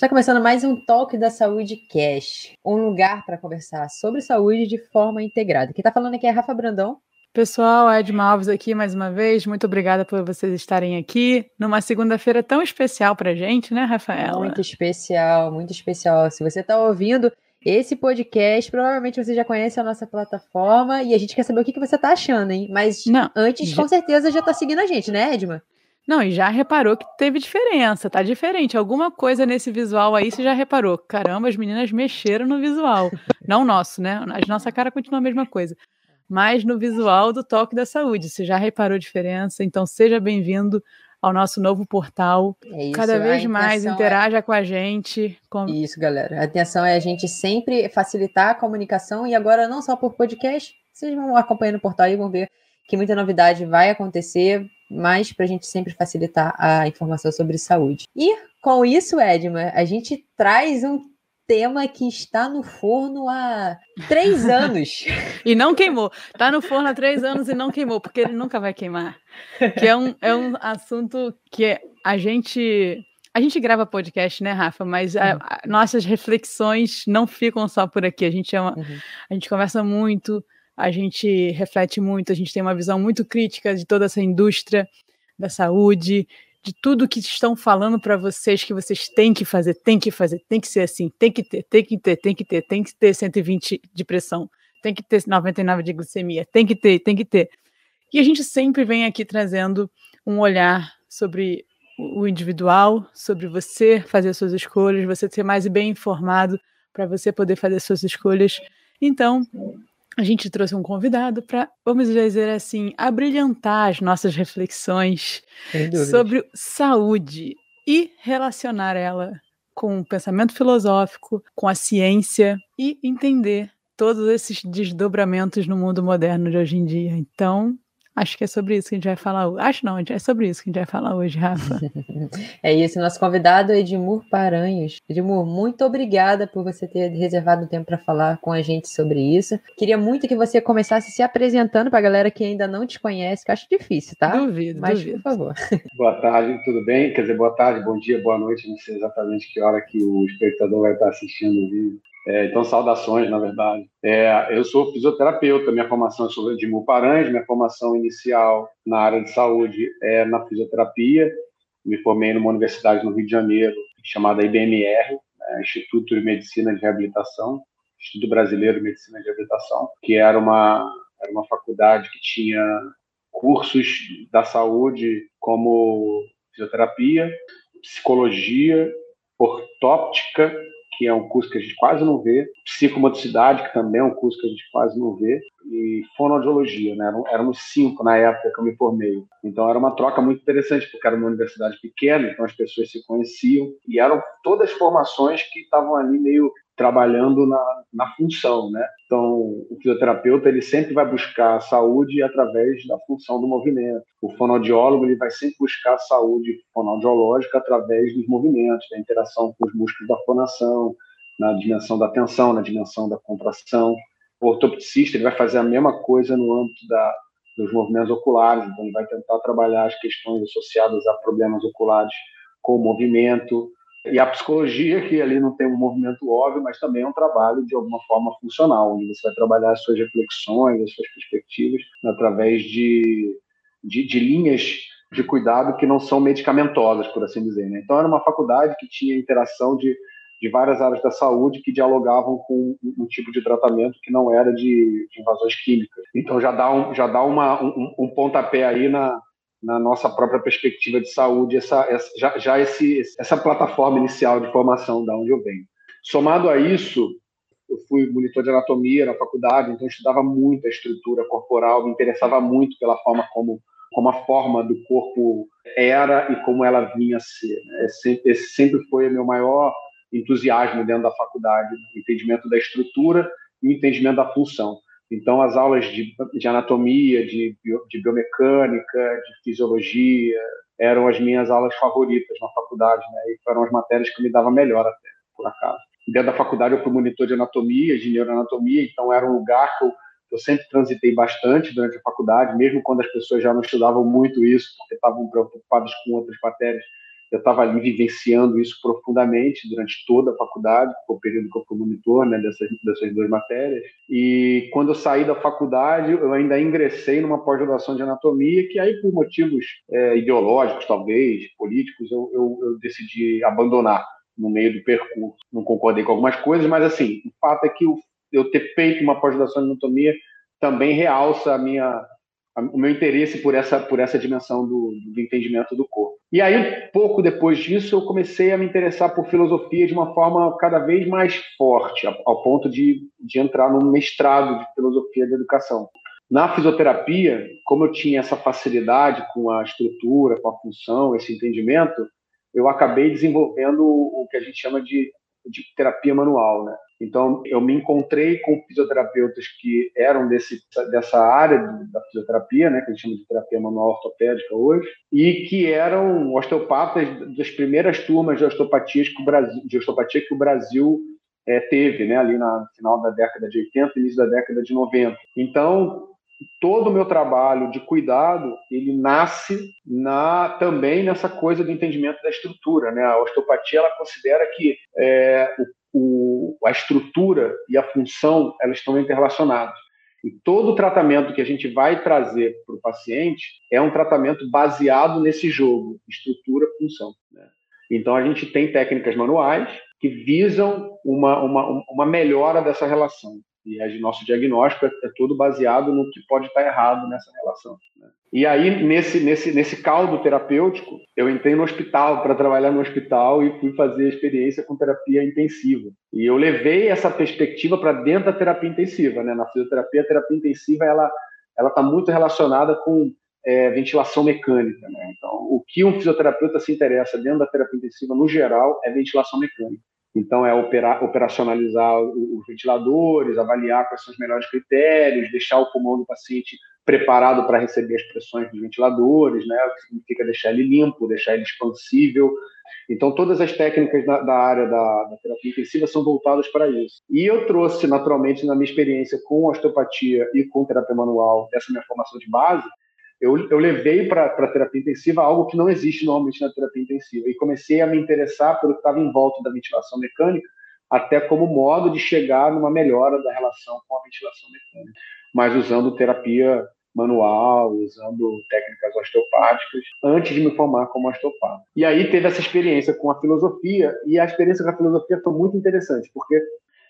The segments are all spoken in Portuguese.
Está começando mais um Talk da Saúde Cash, um lugar para conversar sobre saúde de forma integrada. Quem está falando aqui é Rafa Brandão. Pessoal, Ed Malves aqui mais uma vez. Muito obrigada por vocês estarem aqui numa segunda-feira tão especial para gente, né, Rafaela? Muito especial, muito especial. Se você está ouvindo esse podcast, provavelmente você já conhece a nossa plataforma e a gente quer saber o que, que você está achando, hein? Mas Não, antes, já... com certeza, já está seguindo a gente, né, Edma? Não, e já reparou que teve diferença, tá diferente. Alguma coisa nesse visual aí você já reparou. Caramba, as meninas mexeram no visual. Não o nosso, né? A nossa cara continua a mesma coisa. Mas no visual do Toque da Saúde. Você já reparou a diferença? Então seja bem-vindo ao nosso novo portal. É isso, Cada vez mais é interaja é... com a gente. Com... Isso, galera. A intenção é a gente sempre facilitar a comunicação e agora não só por podcast, vocês vão acompanhando o portal e vão ver que muita novidade vai acontecer mas para a gente sempre facilitar a informação sobre saúde. E com isso, Edma, a gente traz um tema que está no forno há três anos. e não queimou. Está no forno há três anos e não queimou, porque ele nunca vai queimar. Que é um, é um assunto que a gente. A gente grava podcast, né, Rafa? Mas a, a, nossas reflexões não ficam só por aqui. A gente, uma, uhum. a gente conversa muito a gente reflete muito, a gente tem uma visão muito crítica de toda essa indústria da saúde, de tudo que estão falando para vocês que vocês têm que fazer, tem que fazer, tem que ser assim, tem que ter, tem que ter, tem que ter, tem que ter 120 de pressão, tem que ter 99 de glicemia, tem que ter, tem que ter. E a gente sempre vem aqui trazendo um olhar sobre o individual, sobre você fazer suas escolhas, você ser mais bem informado para você poder fazer suas escolhas. Então, a gente trouxe um convidado para, vamos dizer assim, abrilhantar as nossas reflexões sobre saúde e relacionar ela com o pensamento filosófico, com a ciência e entender todos esses desdobramentos no mundo moderno de hoje em dia. Então, Acho que é sobre isso que a gente vai falar hoje. Acho não, é sobre isso que a gente vai falar hoje, Rafa. é isso, nosso convidado é Edmur Paranhos. Edmur, muito obrigada por você ter reservado um tempo para falar com a gente sobre isso. Queria muito que você começasse se apresentando para a galera que ainda não te conhece, que acho difícil, tá? Duvido, Mas, duvido. por favor. Boa tarde, tudo bem? Quer dizer, boa tarde, bom dia, boa noite. Não sei exatamente que hora que o espectador vai estar assistindo o vídeo. É, então, saudações, na verdade. É, eu sou fisioterapeuta, minha formação é sobre Edmur Paranhos, minha formação inicial na área de saúde é na fisioterapia. Me formei numa universidade no Rio de Janeiro, chamada IBMR, né, Instituto de Medicina de Reabilitação, Instituto Brasileiro de Medicina de Reabilitação, que era uma, era uma faculdade que tinha cursos da saúde como fisioterapia, psicologia, ortóptica que é um curso que a gente quase não vê, psicomotricidade, que também é um curso que a gente quase não vê, e fonoaudiologia, né? Éramos cinco na época que eu me formei. Então era uma troca muito interessante, porque era uma universidade pequena, então as pessoas se conheciam, e eram todas formações que estavam ali meio trabalhando na, na função, né? Então, o fisioterapeuta ele sempre vai buscar a saúde através da função do movimento. O fonoaudiólogo ele vai sempre buscar a saúde fonoaudiológica através dos movimentos, da interação com os músculos da fonação, na dimensão da tensão, na dimensão da contração. O ortopticista ele vai fazer a mesma coisa no âmbito da, dos movimentos oculares, então ele vai tentar trabalhar as questões associadas a problemas oculares com o movimento, e a psicologia, que ali não tem um movimento óbvio, mas também é um trabalho de alguma forma funcional, onde você vai trabalhar as suas reflexões, as suas perspectivas, através de, de, de linhas de cuidado que não são medicamentosas, por assim dizer. Né? Então, era uma faculdade que tinha interação de, de várias áreas da saúde que dialogavam com um, um tipo de tratamento que não era de, de, invasões químicas. Então, já dá, um, já dá uma, um, um pontapé aí na, na nossa própria perspectiva de saúde, essa, essa já, já esse, essa plataforma inicial de formação da onde eu venho. Somado a isso, eu fui monitor de anatomia na faculdade, então estudava muito a estrutura corporal, me interessava muito pela forma como, como a forma do corpo era e como ela vinha a ser. Né? Esse sempre foi o meu maior entusiasmo dentro da faculdade, entendimento da estrutura e entendimento da função. Então, as aulas de, de anatomia, de, de biomecânica, de fisiologia, eram as minhas aulas favoritas na faculdade, né? E foram as matérias que me dava melhor até, por acaso. Dentro da faculdade eu fui monitor de anatomia, de neuroanatomia, então era um lugar que eu, eu sempre transitei bastante durante a faculdade, mesmo quando as pessoas já não estudavam muito isso, porque estavam preocupadas com outras matérias. Eu estava ali vivenciando isso profundamente durante toda a faculdade, foi o período que eu fui monitor né, dessas, dessas duas matérias. E quando eu saí da faculdade, eu ainda ingressei numa pós-graduação de anatomia, que aí, por motivos é, ideológicos, talvez, políticos, eu, eu, eu decidi abandonar no meio do percurso. Não concordei com algumas coisas, mas assim, o fato é que eu ter feito uma pós-graduação de anatomia também realça a minha o meu interesse por essa, por essa dimensão do, do, entendimento do corpo. E aí, pouco depois disso, eu comecei a me interessar por filosofia de uma forma cada vez mais forte, ao, ponto de, de entrar num mestrado de filosofia da educação. Na fisioterapia, como eu tinha essa facilidade com a estrutura, com a função, esse entendimento, eu acabei desenvolvendo o que a gente chama de, de terapia manual, né? Então, eu me encontrei com fisioterapeutas que eram desse, dessa área da fisioterapia, né, que a gente chama de terapia manual ortopédica hoje, e que eram osteopatas das primeiras turmas de osteopatia que o Brasil, de osteopatia que o Brasil é, teve, né, ali no final da década de 80, início da década de 90. Então, todo o meu trabalho de cuidado ele nasce na também nessa coisa do entendimento da estrutura né? A osteopatia ela considera que é, o, a estrutura e a função elas estão interrelacionadas. E todo o tratamento que a gente vai trazer para o paciente é um tratamento baseado nesse jogo estrutura função né? então a gente tem técnicas manuais que visam uma, uma, uma melhora dessa relação e o nosso diagnóstico é, é todo baseado no que pode estar errado nessa relação. Né? E aí, nesse, nesse, nesse caldo terapêutico, eu entrei no hospital para trabalhar no hospital e fui fazer experiência com terapia intensiva. E eu levei essa perspectiva para dentro da terapia intensiva. Né? Na fisioterapia, a terapia intensiva ela ela está muito relacionada com é, ventilação mecânica. Né? Então, o que um fisioterapeuta se interessa dentro da terapia intensiva, no geral, é ventilação mecânica. Então, é operar, operacionalizar os ventiladores, avaliar quais são os melhores critérios, deixar o pulmão do paciente preparado para receber as pressões dos ventiladores, né? o que significa deixar ele limpo, deixar ele expansível. Então, todas as técnicas da, da área da, da, terapia intensiva são voltadas para isso. E eu trouxe, naturalmente, na minha experiência com osteopatia e com terapia manual, essa minha formação de base, eu, eu levei para a terapia intensiva algo que não existe normalmente na terapia intensiva e comecei a me interessar pelo que estava em volta da ventilação mecânica, até como modo de chegar numa melhora da relação com a ventilação mecânica, mas usando terapia manual, usando técnicas osteopáticas, antes de me formar como osteopata. E aí teve essa experiência com a filosofia, e a experiência com a filosofia foi muito interessante, porque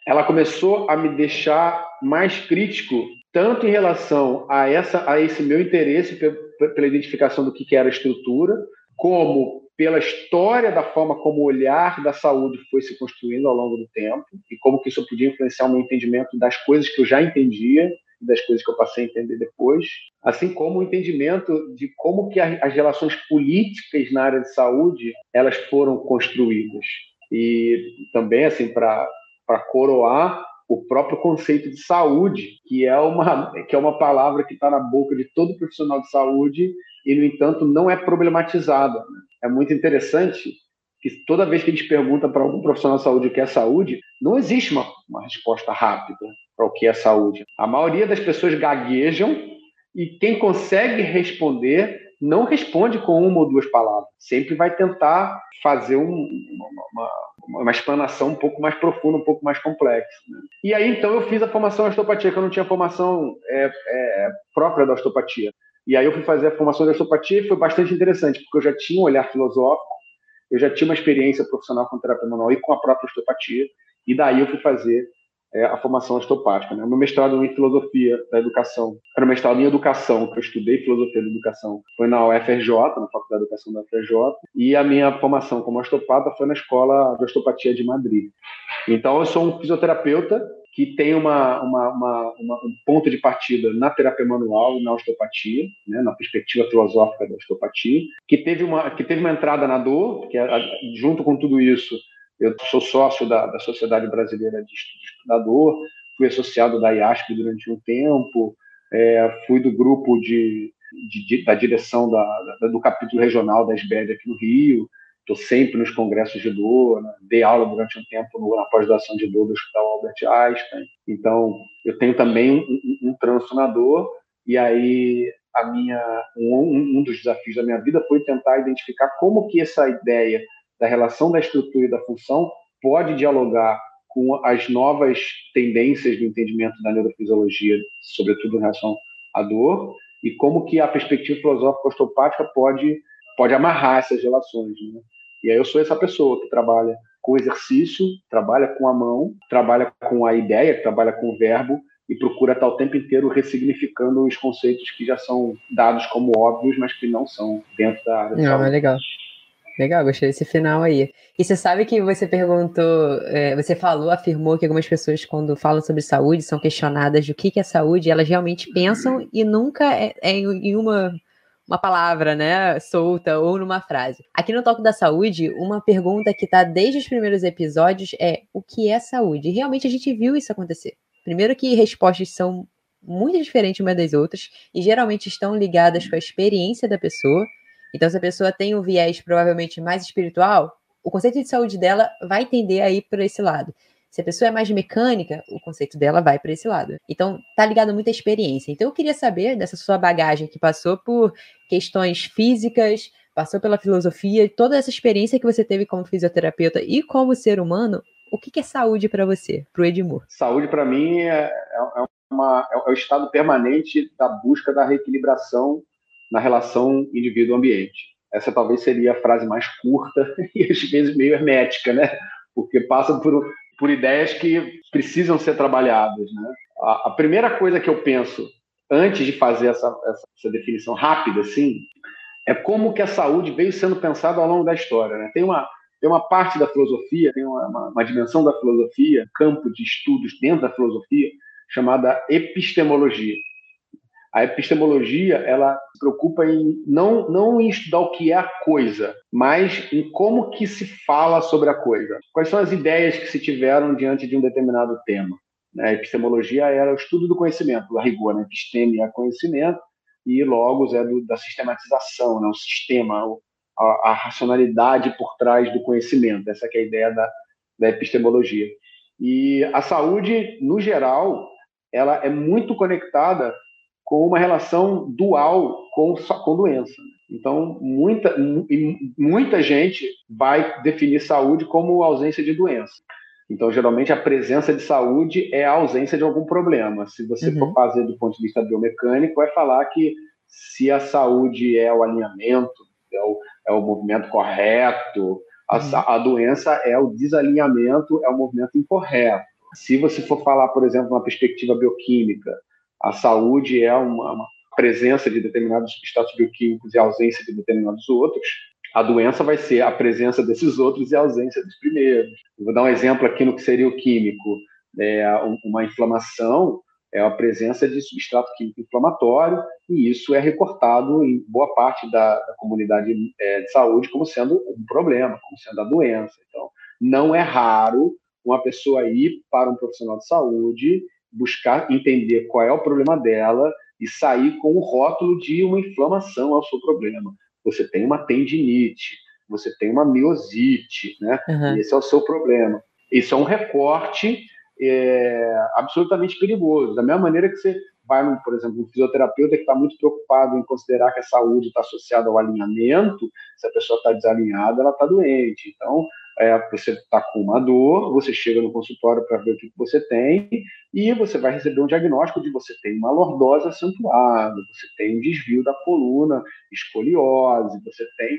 ela começou a me deixar mais crítico tanto em relação a, essa, a esse meu interesse pela identificação do que era a estrutura, como pela história da forma como o olhar da saúde foi se construindo ao longo do tempo e como que isso podia influenciar o meu entendimento das coisas que eu já entendia e das coisas que eu passei a entender depois, assim como o entendimento de como que as relações políticas na área de saúde elas foram construídas. E também assim para para coroar o próprio conceito de saúde, que é uma, que é uma palavra que está na boca de todo profissional de saúde e, no entanto, não é problematizada. É muito interessante que toda vez que a gente pergunta para algum profissional de saúde o que é saúde, não existe uma, uma resposta rápida para o que é saúde. A maioria das pessoas gaguejam e quem consegue responder não responde com uma ou duas palavras. Sempre vai tentar fazer um, uma, uma, uma, explanação um pouco mais profunda, um pouco mais complexa. Né? E aí, então, eu fiz a formação em osteopatia, que eu não tinha formação é, é, própria da osteopatia. E aí eu fui fazer a formação de osteopatia e foi bastante interessante, porque eu já tinha um olhar filosófico, eu já tinha uma experiência profissional com terapia manual e com a própria osteopatia, e daí eu fui fazer é, a formação osteopática. Né? Meu mestrado em filosofia da educação, era mestrado em educação, que eu estudei filosofia da educação, foi na UFRJ, na Faculdade de Educação da UFRJ, e a minha formação como osteopata foi na Escola de Osteopatia de Madrid. Então, eu sou um fisioterapeuta que tem uma, uma, uma, uma, um ponto de partida na terapia manual e na osteopatia, né, na perspectiva filosófica da osteopatia, que teve uma, que teve uma entrada na dor, que junto com tudo isso eu sou sócio da, da Sociedade Brasileira de Estudador, fui associado da IASP durante um tempo, é, fui do grupo de, de, da direção da, da, do capítulo regional da SBED aqui no Rio, estou sempre nos congressos de dor, né? dei aula durante um tempo na pós-graduação de dor do Hospital Albert Einstein. Então, eu tenho também um, um, um dor, e aí a minha um, um dos desafios da minha vida foi tentar identificar como que essa ideia da relação da estrutura e da função pode dialogar com as novas tendências do entendimento da neurofisiologia, sobretudo em relação à dor, e como que a perspectiva filosófica osteopática pode pode amarrar essas relações. Né? E aí eu sou essa pessoa que trabalha com exercício, trabalha com a mão, trabalha com a ideia, trabalha com o verbo e procura estar o tempo inteiro ressignificando os conceitos que já são dados como óbvios, mas que não são dentro da área. Não, é legal. Legal, gostei desse final aí. E você sabe que você perguntou, é, você falou, afirmou que algumas pessoas, quando falam sobre saúde, são questionadas do que, que é saúde, elas realmente pensam e nunca é, é em uma uma palavra, né, solta ou numa frase. Aqui no Toque da Saúde, uma pergunta que está desde os primeiros episódios é: o que é saúde? E realmente a gente viu isso acontecer. Primeiro que respostas são muito diferentes umas das outras e geralmente estão ligadas com a experiência da pessoa. Então, se a pessoa tem um viés provavelmente mais espiritual, o conceito de saúde dela vai tender a ir para esse lado. Se a pessoa é mais mecânica, o conceito dela vai para esse lado. Então, tá ligado muito à experiência. Então, eu queria saber dessa sua bagagem que passou por questões físicas, passou pela filosofia, toda essa experiência que você teve como fisioterapeuta e como ser humano, o que, é saúde para você, para o Edmur? Saúde para mim é, é, uma, é o estado permanente da busca da reequilibração na relação indivíduo-ambiente. Essa talvez seria a frase mais curta e às vezes meio hermética, né? Porque passa por por ideias que precisam ser trabalhadas. Né? A, a primeira coisa que eu penso antes de fazer essa, essa, essa, definição rápida, assim, é como que a saúde veio sendo pensada ao longo da história. Né? Tem uma tem uma parte da filosofia, tem uma, uma, uma dimensão da filosofia, campo de estudos dentro da filosofia chamada epistemologia. A epistemologia ela se preocupa em não não em estudar o que é a coisa, mas em como que se fala sobre a coisa. Quais são as ideias que se tiveram diante de um determinado tema? Né? A epistemologia era o estudo do conhecimento, a rigor, né? episteme é conhecimento e logos é do, da sistematização, né? o sistema, a, a, racionalidade por trás do conhecimento. Essa é a ideia da, da epistemologia. E a saúde, no geral, ela é muito conectada com uma relação dual com, com doença. Então, muita, muita gente vai definir saúde como ausência de doença. Então, geralmente, a presença de saúde é a ausência de algum problema. Se você uhum. for fazer do ponto de vista biomecânico, vai falar que se a saúde é o alinhamento, é o, é o movimento correto, a, uhum. a doença é o desalinhamento, é o movimento incorreto. Se você for falar, por exemplo, uma perspectiva bioquímica, a saúde é uma, uma presença de determinados substratos bioquímicos e ausência de determinados outros, a doença vai ser a presença desses outros e a ausência dos primeiros. Vou dar um exemplo aqui no que seria o químico. É, uma inflamação é a presença de substrato químico inflamatório, e isso é recortado em boa parte da, da comunidade é, de saúde como sendo um problema, como sendo a doença. Então, não é raro uma pessoa ir para um profissional de saúde buscar entender qual é o problema dela e sair com o rótulo de uma inflamação ao seu problema. Você tem uma tendinite, você tem uma miosite, né? Uhum. esse é o seu problema. Isso é um recorte é, absolutamente perigoso. Da mesma maneira que você vai, por exemplo, um fisioterapeuta que está muito preocupado em considerar que a saúde está associada ao alinhamento, se a pessoa está desalinhada, ela está doente. Então, é, você está com uma dor, você chega no consultório para ver o que você tem e você vai receber um diagnóstico de você tem uma lordose acentuada, você tem um desvio da coluna, escoliose, você tem.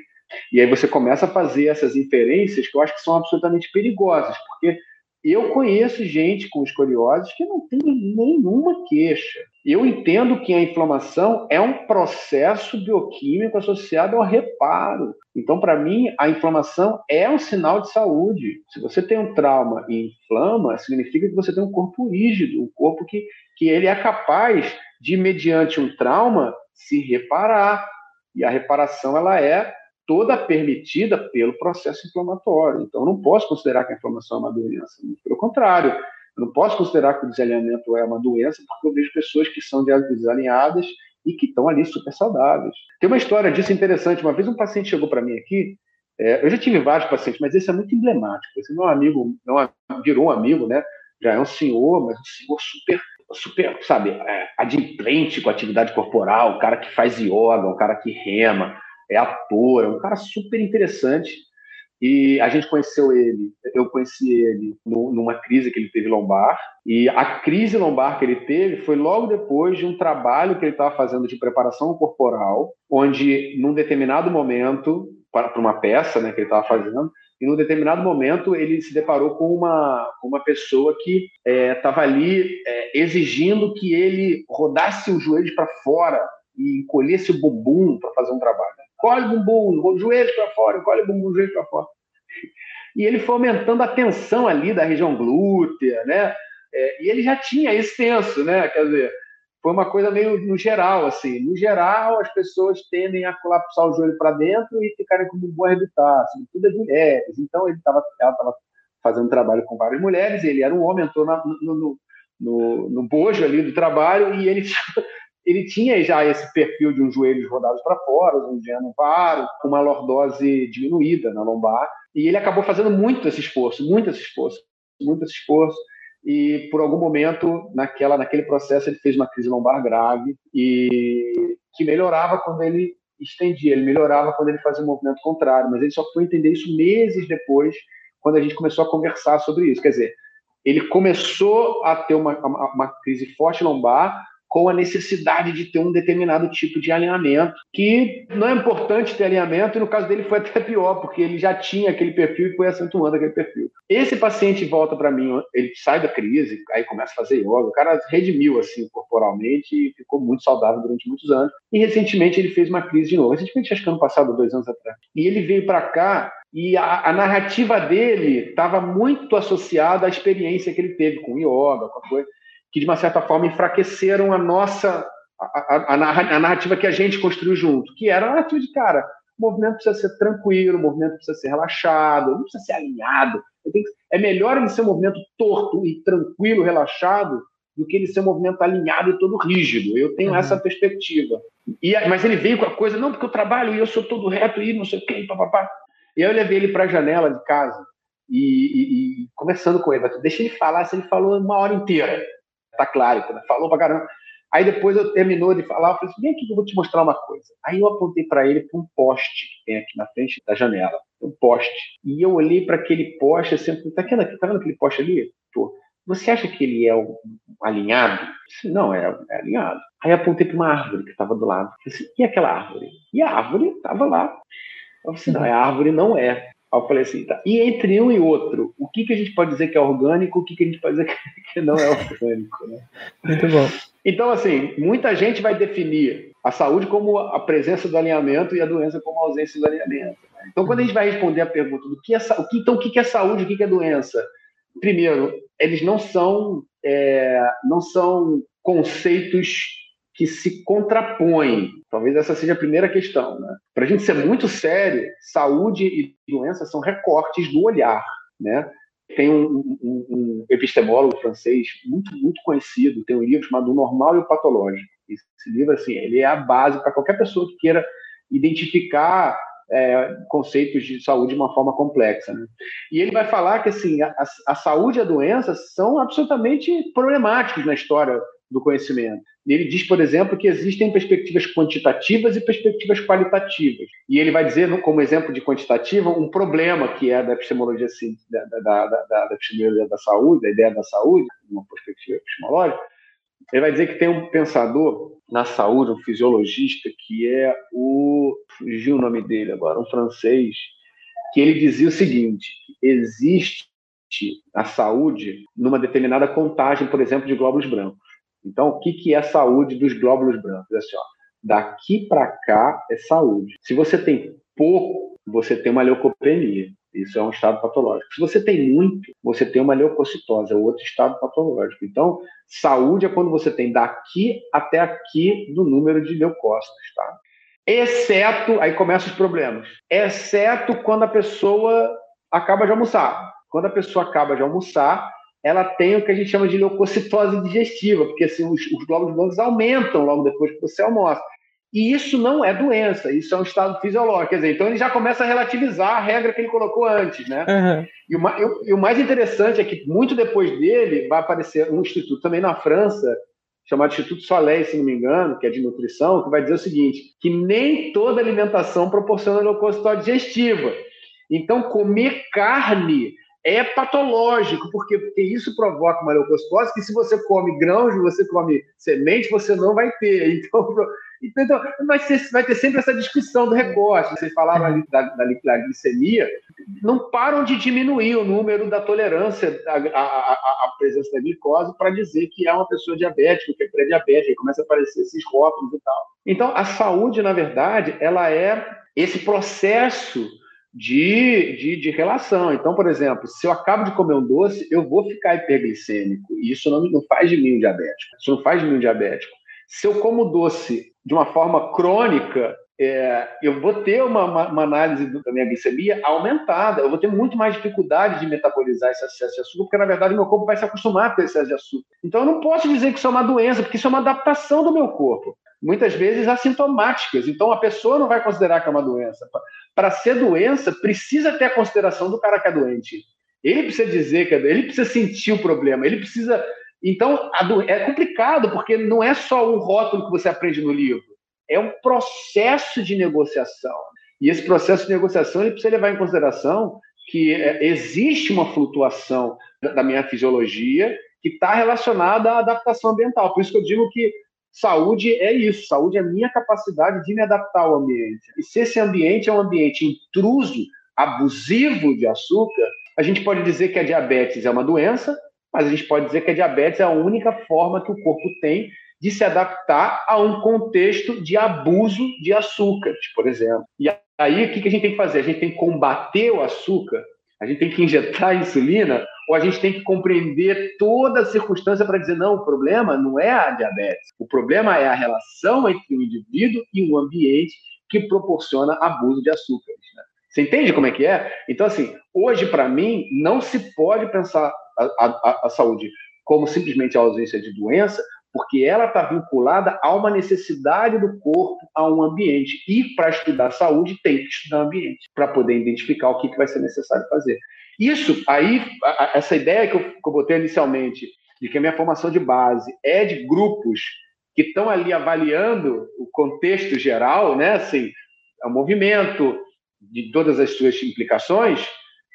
E aí você começa a fazer essas inferências que eu acho que são absolutamente perigosas, porque eu conheço gente com escoliose que não tem nenhuma queixa. Eu entendo que a inflamação é um processo bioquímico associado ao reparo. Então, para mim, a inflamação é um sinal de saúde. Se você tem um trauma e inflama, significa que você tem um corpo rígido, um corpo que, que ele é capaz de, mediante um trauma, se reparar. E a reparação ela é toda permitida pelo processo inflamatório. Então, eu não posso considerar que a inflamação é uma doença. Pelo contrário, eu não posso considerar que o desalinhamento é uma doença, porque eu vejo pessoas que são desalinhadas e que estão ali super saudáveis. Tem uma história disso interessante. Uma vez um paciente chegou para mim aqui, é, eu já tive vários pacientes, mas esse é muito emblemático. Esse meu amigo, não, virou um amigo, né? Já é um senhor, mas um senhor super super, sabe, é, adimplente com atividade corporal, o cara que faz yoga, o cara que rema, é ator, é um cara super interessante. E a gente conheceu ele, eu conheci ele numa crise que ele teve lombar. E a crise lombar que ele teve foi logo depois de um trabalho que ele estava fazendo de preparação corporal, onde, num determinado momento, para uma peça né, que ele estava fazendo, e num determinado momento ele se deparou com uma, com uma pessoa que estava é, ali é, exigindo que ele rodasse os joelhos para fora e encolhesse o bumbum para fazer um trabalho colhe bumbum, joelho para fora, colhe bumbum, joelho para fora. E ele foi aumentando a tensão ali da região glútea, né? É, e ele já tinha esse tenso, né? Quer dizer, foi uma coisa meio no geral, assim. No geral, as pessoas tendem a colapsar o joelho para dentro e ficarem com o bumbum arrebitado, tudo é mulheres. Então, ele estava ela estava fazendo trabalho com várias mulheres, ele era um homem, entrou na, no, no, no, no bojo ali do trabalho e ele ele tinha já esse perfil de um joelhos rodados para fora, um geno varo, com uma lordose diminuída na lombar, e ele acabou fazendo muito esse esforço, muito esse esforço, muito esse esforço, e por algum momento naquela naquele processo ele fez uma crise lombar grave e que melhorava quando ele estendia, ele melhorava quando ele fazia o movimento contrário, mas ele só foi entender isso meses depois, quando a gente começou a conversar sobre isso. Quer dizer, ele começou a ter uma, uma, uma crise forte lombar, com a necessidade de ter um determinado tipo de alinhamento, que não é importante ter alinhamento, e no caso dele foi até pior, porque ele já tinha aquele perfil e foi acentuando aquele perfil. Esse paciente volta para mim, ele sai da crise, aí começa a fazer yoga, o cara redimiu assim corporalmente e ficou muito saudável durante muitos anos. E recentemente ele fez uma crise de novo, recentemente acho que ano passado, dois anos atrás. E ele veio para cá e a, a narrativa dele estava muito associada à experiência que ele teve com yoga, com a coisa que de uma certa forma enfraqueceram a nossa a, a, a, narrativa que a gente construiu junto, que era a narrativa de cara, o movimento precisa ser tranquilo, o movimento precisa ser relaxado, não precisa ser alinhado. é melhor ele ser um movimento torto e tranquilo, relaxado, do que ele ser um movimento alinhado e todo rígido. Eu tenho uhum. essa perspectiva. E, mas ele veio com a coisa, não, porque eu trabalho e eu sou todo reto e não sei o quê, papapá. E aí eu levei ele para a janela de casa e, e, e, conversando com ele, deixa ele falar, se ele falou uma hora inteira tá claro, falou pra caramba. Aí depois eu terminou de falar, eu falei assim, vem aqui que eu vou te mostrar uma coisa. Aí eu apontei para ele para um poste que tem aqui na frente da janela, um poste. E eu olhei para aquele poste assim, tá vendo, tá vendo aquele poste ali? Pô, você acha que ele é um alinhado? Disse, não, é, é, alinhado. Aí apontei para uma árvore que estava do lado. Disse, e aquela árvore? E a árvore estava lá. Eu falei assim, não, a árvore não é. Aí eu falei assim, tá. E entre um e outro, o que, que a gente pode dizer que é orgânico, o que, que a gente pode dizer que não é orgânico, né? Muito bom. Então, assim, muita gente vai definir a saúde como a presença do alinhamento e a doença como a ausência do alinhamento. Né? Então, quando a gente vai responder a pergunta do que é, o que, então, o que é saúde, o que é doença? Primeiro, eles não são, é, não são conceitos que se contrapõem. Talvez essa seja a primeira questão. Né? Para a gente ser muito sério, saúde e doença são recortes do olhar. Né? Tem um, um, um, epistemólogo francês muito, muito conhecido, tem um livro chamado O Normal e o Patológico. Esse livro, assim, ele é a base para qualquer pessoa que queira identificar é, conceitos de saúde de uma forma complexa. Né? E ele vai falar que assim, a, a saúde e a doença são absolutamente problemáticos na história do conhecimento. Ele diz, por exemplo, que existem perspectivas quantitativas e perspectivas qualitativas. E ele vai dizer, como exemplo de quantitativa, um problema que é da epistemologia assim, da, da, da, da, epistemologia da saúde, da ideia da saúde, uma perspectiva epistemológica. Ele vai dizer que tem um pensador na saúde, um fisiologista, que é o. fugiu o nome dele agora, um francês, que ele dizia o seguinte: existe a saúde numa determinada contagem, por exemplo, de glóbulos brancos. Então, o que, que é saúde dos glóbulos brancos? É assim, ó, daqui para cá é saúde. Se você tem pouco, você tem uma leucopenia. Isso é um estado patológico. Se você tem muito, você tem uma leucocitose, é outro estado patológico. Então, saúde é quando você tem daqui até aqui do número de leucócitos, tá? Exceto, aí começam os problemas. Exceto quando a pessoa acaba de almoçar. Quando a pessoa acaba de almoçar, ela tem o que a gente chama de leucocitose digestiva, porque assim, os, os glóbulos brancos aumentam logo depois que você almoça. E isso não é doença, isso é um estado fisiológico. Quer dizer, então ele já começa a relativizar a regra que ele colocou antes, né? Uhum. E, o, e, o, mais interessante é que muito depois dele vai aparecer um instituto também na França, chamado Instituto Soleil, se não me engano, que é de nutrição, que vai dizer o seguinte, que nem toda alimentação proporciona leucocitose digestiva. Então, comer carne é patológico, porque, porque isso provoca uma leucocitose que se você come grãos, você come semente, você não vai ter. Então, então vai, ser, vai ter sempre essa discussão do recorte. Vocês falaram ali da, da, da, glicemia, não param de diminuir o número da tolerância à, presença da glicose para dizer que é uma pessoa diabética, que é pré-diabética, começa a aparecer esses rótulos e tal. Então, a saúde, na verdade, ela é esse processo de, de, de, relação. Então, por exemplo, se eu acabo de comer um doce, eu vou ficar hiperglicêmico. E isso não, não faz de mim um diabético. Isso não faz de mim um diabético. Se eu como doce de uma forma crônica, é, eu vou ter uma, uma, uma, análise da minha glicemia aumentada. Eu vou ter muito mais dificuldade de metabolizar esse excesso de açúcar, porque na verdade meu corpo vai se acostumar com esse excesso de açúcar. Então eu não posso dizer que isso é uma doença, porque isso é uma adaptação do meu corpo muitas vezes assintomáticas. Então, a pessoa não vai considerar que é uma doença. Para ser doença, precisa ter a consideração do cara que é doente. Ele precisa dizer que é ele precisa sentir o problema, ele precisa. Então, é complicado, porque não é só um rótulo que você aprende no livro, é um processo de negociação. E esse processo de negociação ele precisa levar em consideração que é, existe uma flutuação da minha fisiologia que está relacionada à adaptação ambiental. Por isso que eu digo que Saúde é isso, saúde é a minha capacidade de me adaptar ao ambiente. E se esse ambiente é um ambiente intruso, abusivo de açúcar, a gente pode dizer que a diabetes é uma doença, mas a gente pode dizer que a diabetes é a única forma que o corpo tem de se adaptar a um contexto de abuso de açúcares, por exemplo. E aí, o que a gente tem que fazer? A gente tem que combater o açúcar, a gente tem que injetar insulina ou a gente tem que compreender toda a circunstância para dizer, não, o problema não é a diabetes, o problema é a relação entre o indivíduo e o ambiente que proporciona abuso de açúcares. Né? Você entende como é que é? Então, assim, hoje, para mim, não se pode pensar a, a, a saúde como simplesmente a ausência de doença, porque ela está vinculada a uma necessidade do corpo, a um ambiente. E para estudar saúde, tem que estudar ambiente, para poder identificar o que, que vai ser necessário fazer. Isso aí, essa ideia que eu, que eu botei inicialmente, de que a minha formação de base é de grupos que estão ali avaliando o contexto geral, né? Assim, é o movimento de todas as suas implicações,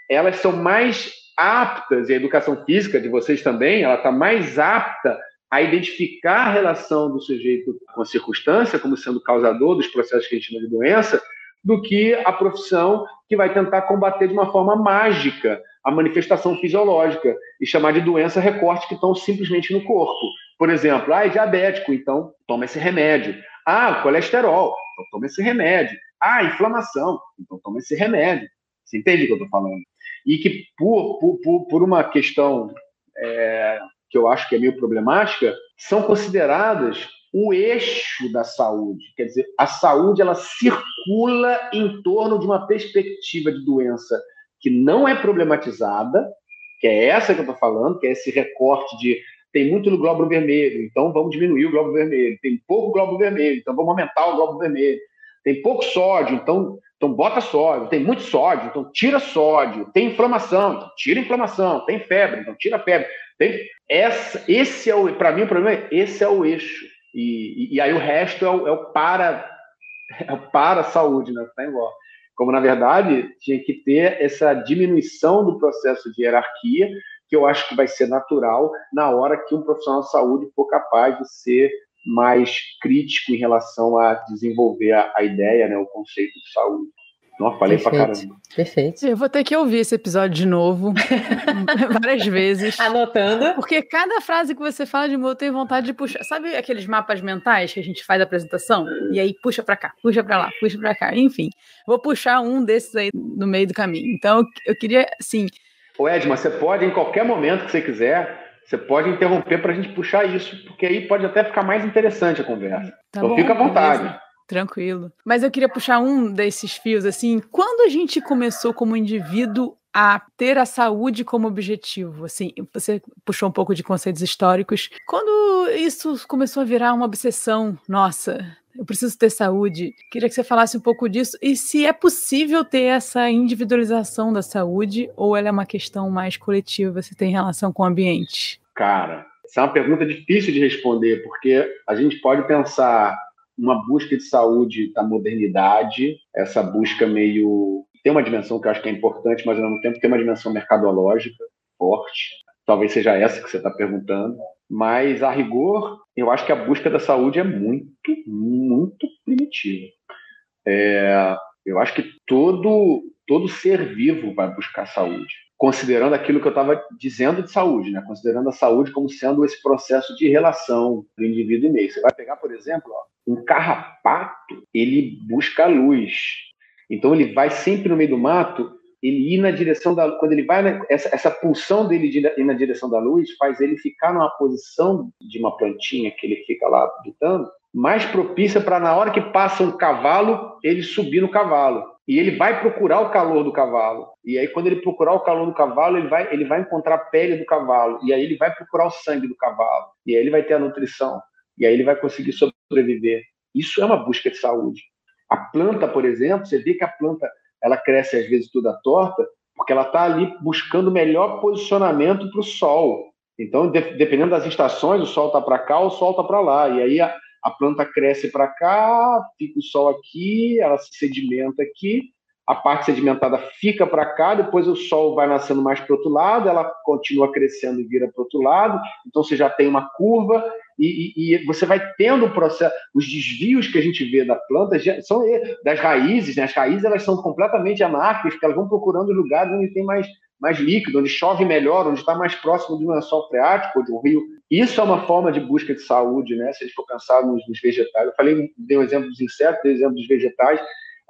elas são mais aptas, e a educação física de vocês também, ela está mais apta a identificar a relação do sujeito com a circunstância como sendo causador dos processos que a gente chama de doença, do que a profissão que vai tentar combater de uma forma mágica a manifestação fisiológica e chamar de doença recortes que estão simplesmente no corpo. Por exemplo, ah, é diabético, então toma esse remédio. Ah, colesterol, então toma esse remédio. Ah, inflamação, então toma esse remédio. Você entende o que eu estou falando? E que por, por, por uma questão é, que eu acho que é meio problemática, são consideradas o eixo da saúde. Quer dizer, a saúde ela circula em torno de uma perspectiva de doença que não é problematizada, que é essa que eu estou falando, que é esse recorte de tem muito no glóbulo vermelho, então vamos diminuir o glóbulo vermelho. Tem pouco glóbulo vermelho, então vamos aumentar o glóbulo vermelho. Tem pouco sódio, então, então bota sódio. Tem muito sódio, então tira sódio. Tem inflamação, então tira inflamação. Tem febre, então tira febre. Tem essa, esse é o, para mim o problema é esse é o eixo. E, e, aí o resto é o, é o para é o para saúde, né? Tá igual. Como na verdade tinha que ter essa diminuição do processo de hierarquia, que eu acho que vai ser natural na hora que um profissional de saúde for capaz de ser mais crítico em relação a desenvolver a, a ideia, né, o conceito de saúde. Nossa, falei Perfeito. pra caramba. Perfeito. Eu vou ter que ouvir esse episódio de novo, várias vezes. Anotando. Porque cada frase que você fala de novo, eu tenho vontade de puxar. Sabe aqueles mapas mentais que a gente faz da apresentação? E aí puxa pra cá, puxa pra lá, puxa pra cá. Enfim, vou puxar um desses aí no meio do caminho. Então, eu queria, assim. Ô, Edma, você pode, em qualquer momento que você quiser, você pode interromper para a gente puxar isso, porque aí pode até ficar mais interessante a conversa. Tá então, bom, fica à vontade. Beleza. Tranquilo. Mas eu queria puxar um desses fios, assim, quando a gente começou como indivíduo a ter a saúde como objetivo, assim, você puxou um pouco de conceitos históricos. Quando isso começou a virar uma obsessão nossa, eu preciso ter saúde. Queria que você falasse um pouco disso e se é possível ter essa individualização da saúde ou ela é uma questão mais coletiva, você tem relação com o ambiente? Cara, essa é uma pergunta difícil de responder, porque a gente pode pensar uma busca de saúde da modernidade, essa busca meio. tem uma dimensão que eu acho que é importante, mas ao mesmo tempo tem uma dimensão mercadológica forte. Talvez seja essa que você está perguntando. Mas, a rigor, eu acho que a busca da saúde é muito, muito primitiva. É, eu acho que todo, todo ser vivo vai buscar saúde, considerando aquilo que eu estava dizendo de saúde, né? considerando a saúde como sendo esse processo de relação do indivíduo e meio. Você vai pegar, por exemplo, ó, um carrapato, ele busca a luz. Então, ele vai sempre no meio do mato ele ir na direção da quando ele vai essa, essa pulsão dele de ir na direção da luz faz ele ficar numa posição de uma plantinha que ele fica lá habitando mais propícia para na hora que passa um cavalo ele subir no cavalo e ele vai procurar o calor do cavalo. E aí quando ele procurar o calor do cavalo ele vai ele vai encontrar a pele do cavalo. E aí ele vai procurar o sangue do cavalo. E aí ele vai ter a nutrição. E aí ele vai conseguir sobreviver. Isso é uma busca de saúde. A planta por exemplo você vê que a planta ela cresce às vezes toda torta, porque ela está ali buscando o melhor posicionamento para o sol. Então, de, dependendo das estações, o sol está para cá, o sol está para lá. E aí a, a planta cresce para cá, fica o sol aqui, ela se sedimenta aqui, a parte sedimentada fica para cá, depois o sol vai nascendo mais para outro lado, ela continua crescendo e vira para outro lado, então você já tem uma curva, e, e, e, você vai tendo o processo, os desvios que a gente vê da planta são das raízes, né? as raízes elas são completamente anárquicas, porque elas vão procurando lugares onde tem mais, mais líquido, onde chove melhor, onde está mais próximo de um lençol freático ou de um rio. Isso é uma forma de busca de saúde, né? se a gente for pensar nos, nos vegetais. Eu falei, dei um exemplo dos insetos, dei um exemplo dos vegetais,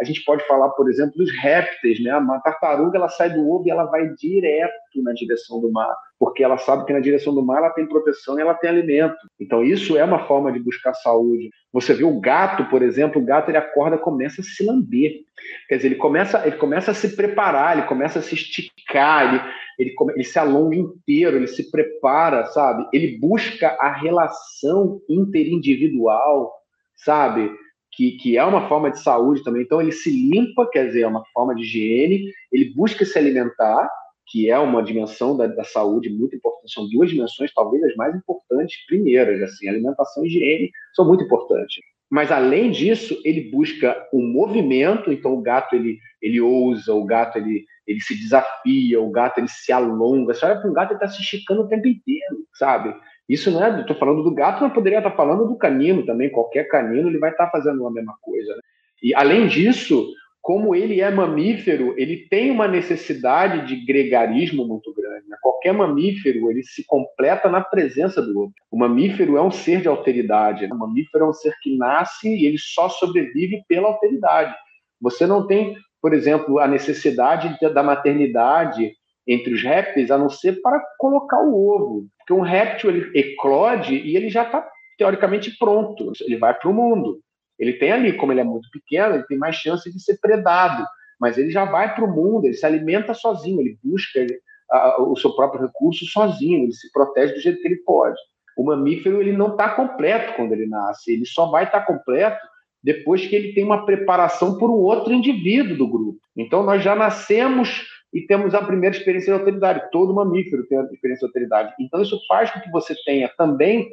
a gente pode falar, por exemplo, dos répteis, né? Uma tartaruga ela sai do ovo e ela vai direto na direção do mar, porque ela sabe que na direção do mar ela tem proteção e ela tem alimento. Então isso é uma forma de buscar saúde. Você vê o gato, por exemplo, o gato ele acorda, começa a se lamber. Quer dizer, ele começa, ele começa a se preparar, ele começa a se esticar, ele, ele, ele se alonga inteiro, ele se prepara, sabe? Ele busca a relação interindividual, sabe? que, que é uma forma de saúde também. Então, ele se limpa, quer dizer, é uma forma de higiene, ele busca se alimentar, que é uma dimensão da, da saúde muito importante. São duas dimensões, talvez as mais importantes, primeiras, assim, alimentação e higiene são muito importantes. Mas além disso, ele busca um movimento. Então, o gato ele, ele ousa, o gato ele, ele se desafia, o gato ele se alonga. Você olha para um gato ele está se esticando o tempo inteiro, sabe? Isso não é, estou falando do gato, mas poderia estar falando do canino também. Qualquer canino ele vai estar fazendo a mesma coisa. Né? E além disso, como ele é mamífero, ele tem uma necessidade de gregarismo muito grande. Né? Qualquer mamífero ele se completa na presença do outro. O mamífero é um ser de alteridade. Né? O mamífero é um ser que nasce e ele só sobrevive pela alteridade. Você não tem, por exemplo, a necessidade da maternidade entre os répteis, a não ser para colocar o ovo. Porque um réptil ele eclode e ele já está teoricamente pronto. Ele vai para o mundo. Ele tem ali, como ele é muito pequeno, ele tem mais chance de ser predado. Mas ele já vai para o mundo, ele se alimenta sozinho, ele busca ele, a, o seu próprio recurso sozinho, ele se protege do jeito que ele pode. O mamífero ele não está completo quando ele nasce, ele só vai estar tá completo depois que ele tem uma preparação por um outro indivíduo do grupo. Então nós já nascemos e temos a primeira experiência de autoridade. Todo mamífero tem a experiência de autoridade. Então, isso faz com que você tenha também,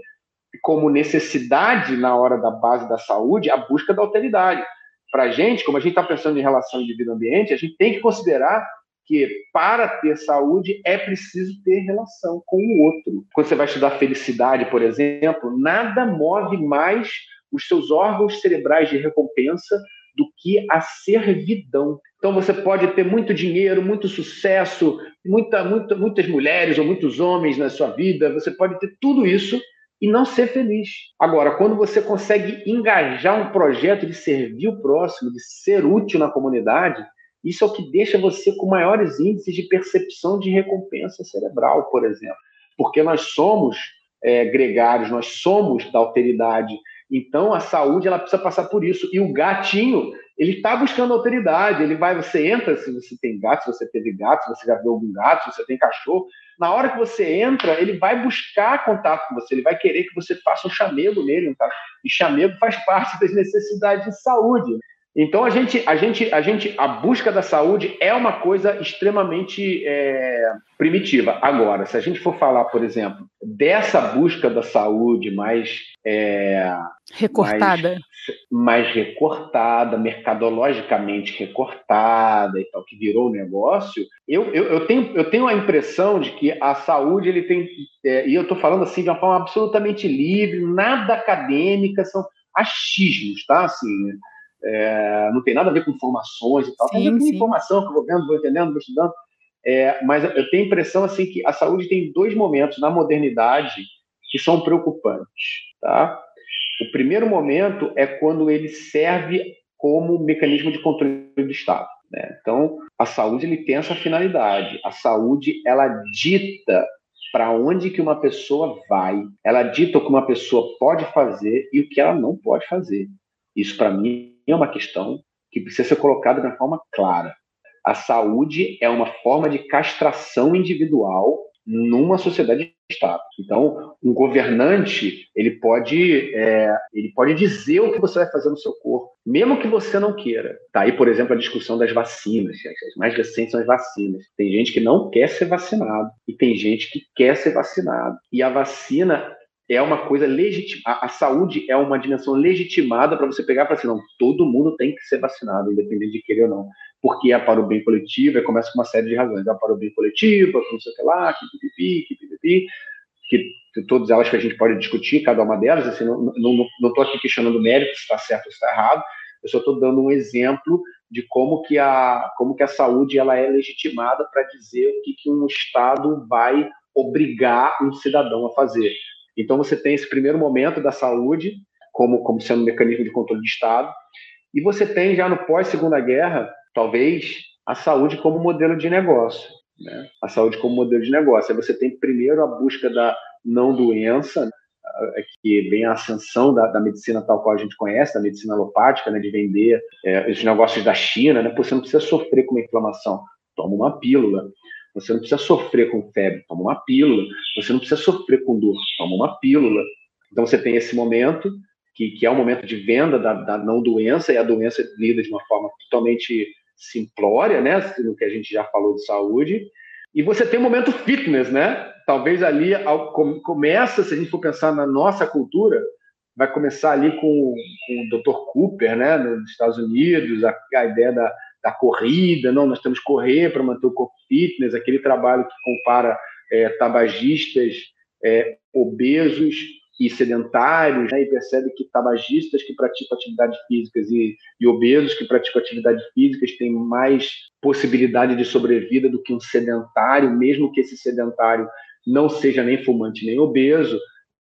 como necessidade na hora da base da saúde, a busca da alteridade. Para a gente, como a gente está pensando em relação indivíduo-ambiente, a gente tem que considerar que para ter saúde é preciso ter relação com o outro. Quando você vai estudar felicidade, por exemplo, nada move mais os seus órgãos cerebrais de recompensa do que a servidão. Então você pode ter muito dinheiro, muito sucesso, muita, muita, muitas mulheres ou muitos homens na sua vida, você pode ter tudo isso e não ser feliz. Agora, quando você consegue engajar um projeto de servir o próximo, de ser útil na comunidade, isso é o que deixa você com maiores índices de percepção de recompensa cerebral, por exemplo. Porque nós somos é, gregários, nós somos da alteridade, então, a saúde ela precisa passar por isso. E o gatinho, ele está buscando autoridade. Ele vai, você entra, se você tem gato, se você teve gato, se você já viu algum gato, se você tem cachorro. Na hora que você entra, ele vai buscar contato com você, ele vai querer que você faça um chamego nele. Tá? E chamego faz parte das necessidades de saúde. Então a gente, a gente, a gente, a busca da saúde é uma coisa extremamente é, primitiva. Agora, se a gente for falar, por exemplo, dessa busca da saúde mais é, recortada, mais, mais, recortada, mercadologicamente recortada e tal, que virou negócio, eu, eu, eu, tenho, eu tenho a impressão de que a saúde ele tem, é, e eu estou falando assim de uma forma absolutamente livre, nada acadêmica, são achismos, tá? Assim, é, não tem nada a ver com informações e tal. Sim, tem a ver com sim. informação que eu vou vendo, vou entendendo, vou estudando. É, mas eu tenho a impressão assim que a saúde tem dois momentos na modernidade que são preocupantes. Tá? O primeiro momento é quando ele serve como mecanismo de controle do Estado. Né? Então, a saúde ele tem essa finalidade. A saúde ela dita para onde que uma pessoa vai, ela dita o que uma pessoa pode fazer e o que ela não pode fazer. Isso para mim é uma questão que precisa ser colocada de uma forma clara. A saúde é uma forma de castração individual numa sociedade de Estado. Então, um governante ele pode é, ele pode dizer o que você vai fazer no seu corpo, mesmo que você não queira. Tá aí, por exemplo, a discussão das vacinas. As mais recentes são as vacinas. Tem gente que não quer ser vacinado e tem gente que quer ser vacinado. E a vacina é uma coisa legitimada. A, saúde é uma dimensão legitimada para você pegar para assim, não, todo mundo tem que ser vacinado, independente de querer ou não. Porque é para o bem coletivo, e começa com uma série de razões. É para o bem coletivo, não sei o que lá, que pipipi, que pipipi, que, todas elas que a gente pode discutir, cada uma delas, assim, não estou não, não, aqui questionando o mérito, se está certo ou se está errado, eu só estou dando um exemplo de como que a, como que a saúde ela é legitimada para dizer o que, que um Estado vai obrigar um cidadão a fazer. Então, você tem esse primeiro momento da saúde, como, como sendo um mecanismo de controle de Estado, e você tem já no pós-segunda guerra, talvez, a saúde como modelo de negócio. Né? A saúde como modelo de negócio. Aí você tem primeiro a busca da não doença, é que vem a ascensão da, da, medicina tal qual a gente conhece, da medicina alopática, né, de vender é, os negócios da China, né, você não precisa sofrer com uma inflamação, toma uma pílula. Você não precisa sofrer com febre, toma uma pílula. Você não precisa sofrer com dor, toma uma pílula. Então você tem esse momento, que, que é o momento de venda da, da não doença, e a doença lida de uma forma totalmente simplória, né? No que a gente já falou de saúde. E você tem o momento fitness, né? Talvez ali começa, se a gente for pensar na nossa cultura, vai começar ali com, com o Dr. Cooper, né? Nos Estados Unidos, a, a ideia da, da corrida, não, nós temos que correr para manter o corpo fitness, aquele trabalho que compara é, tabagistas é, obesos e sedentários, né, e percebe que tabagistas que praticam atividades físicas e, e obesos que praticam atividades físicas têm mais possibilidade de sobrevida do que um sedentário, mesmo que esse sedentário não seja nem fumante nem obeso,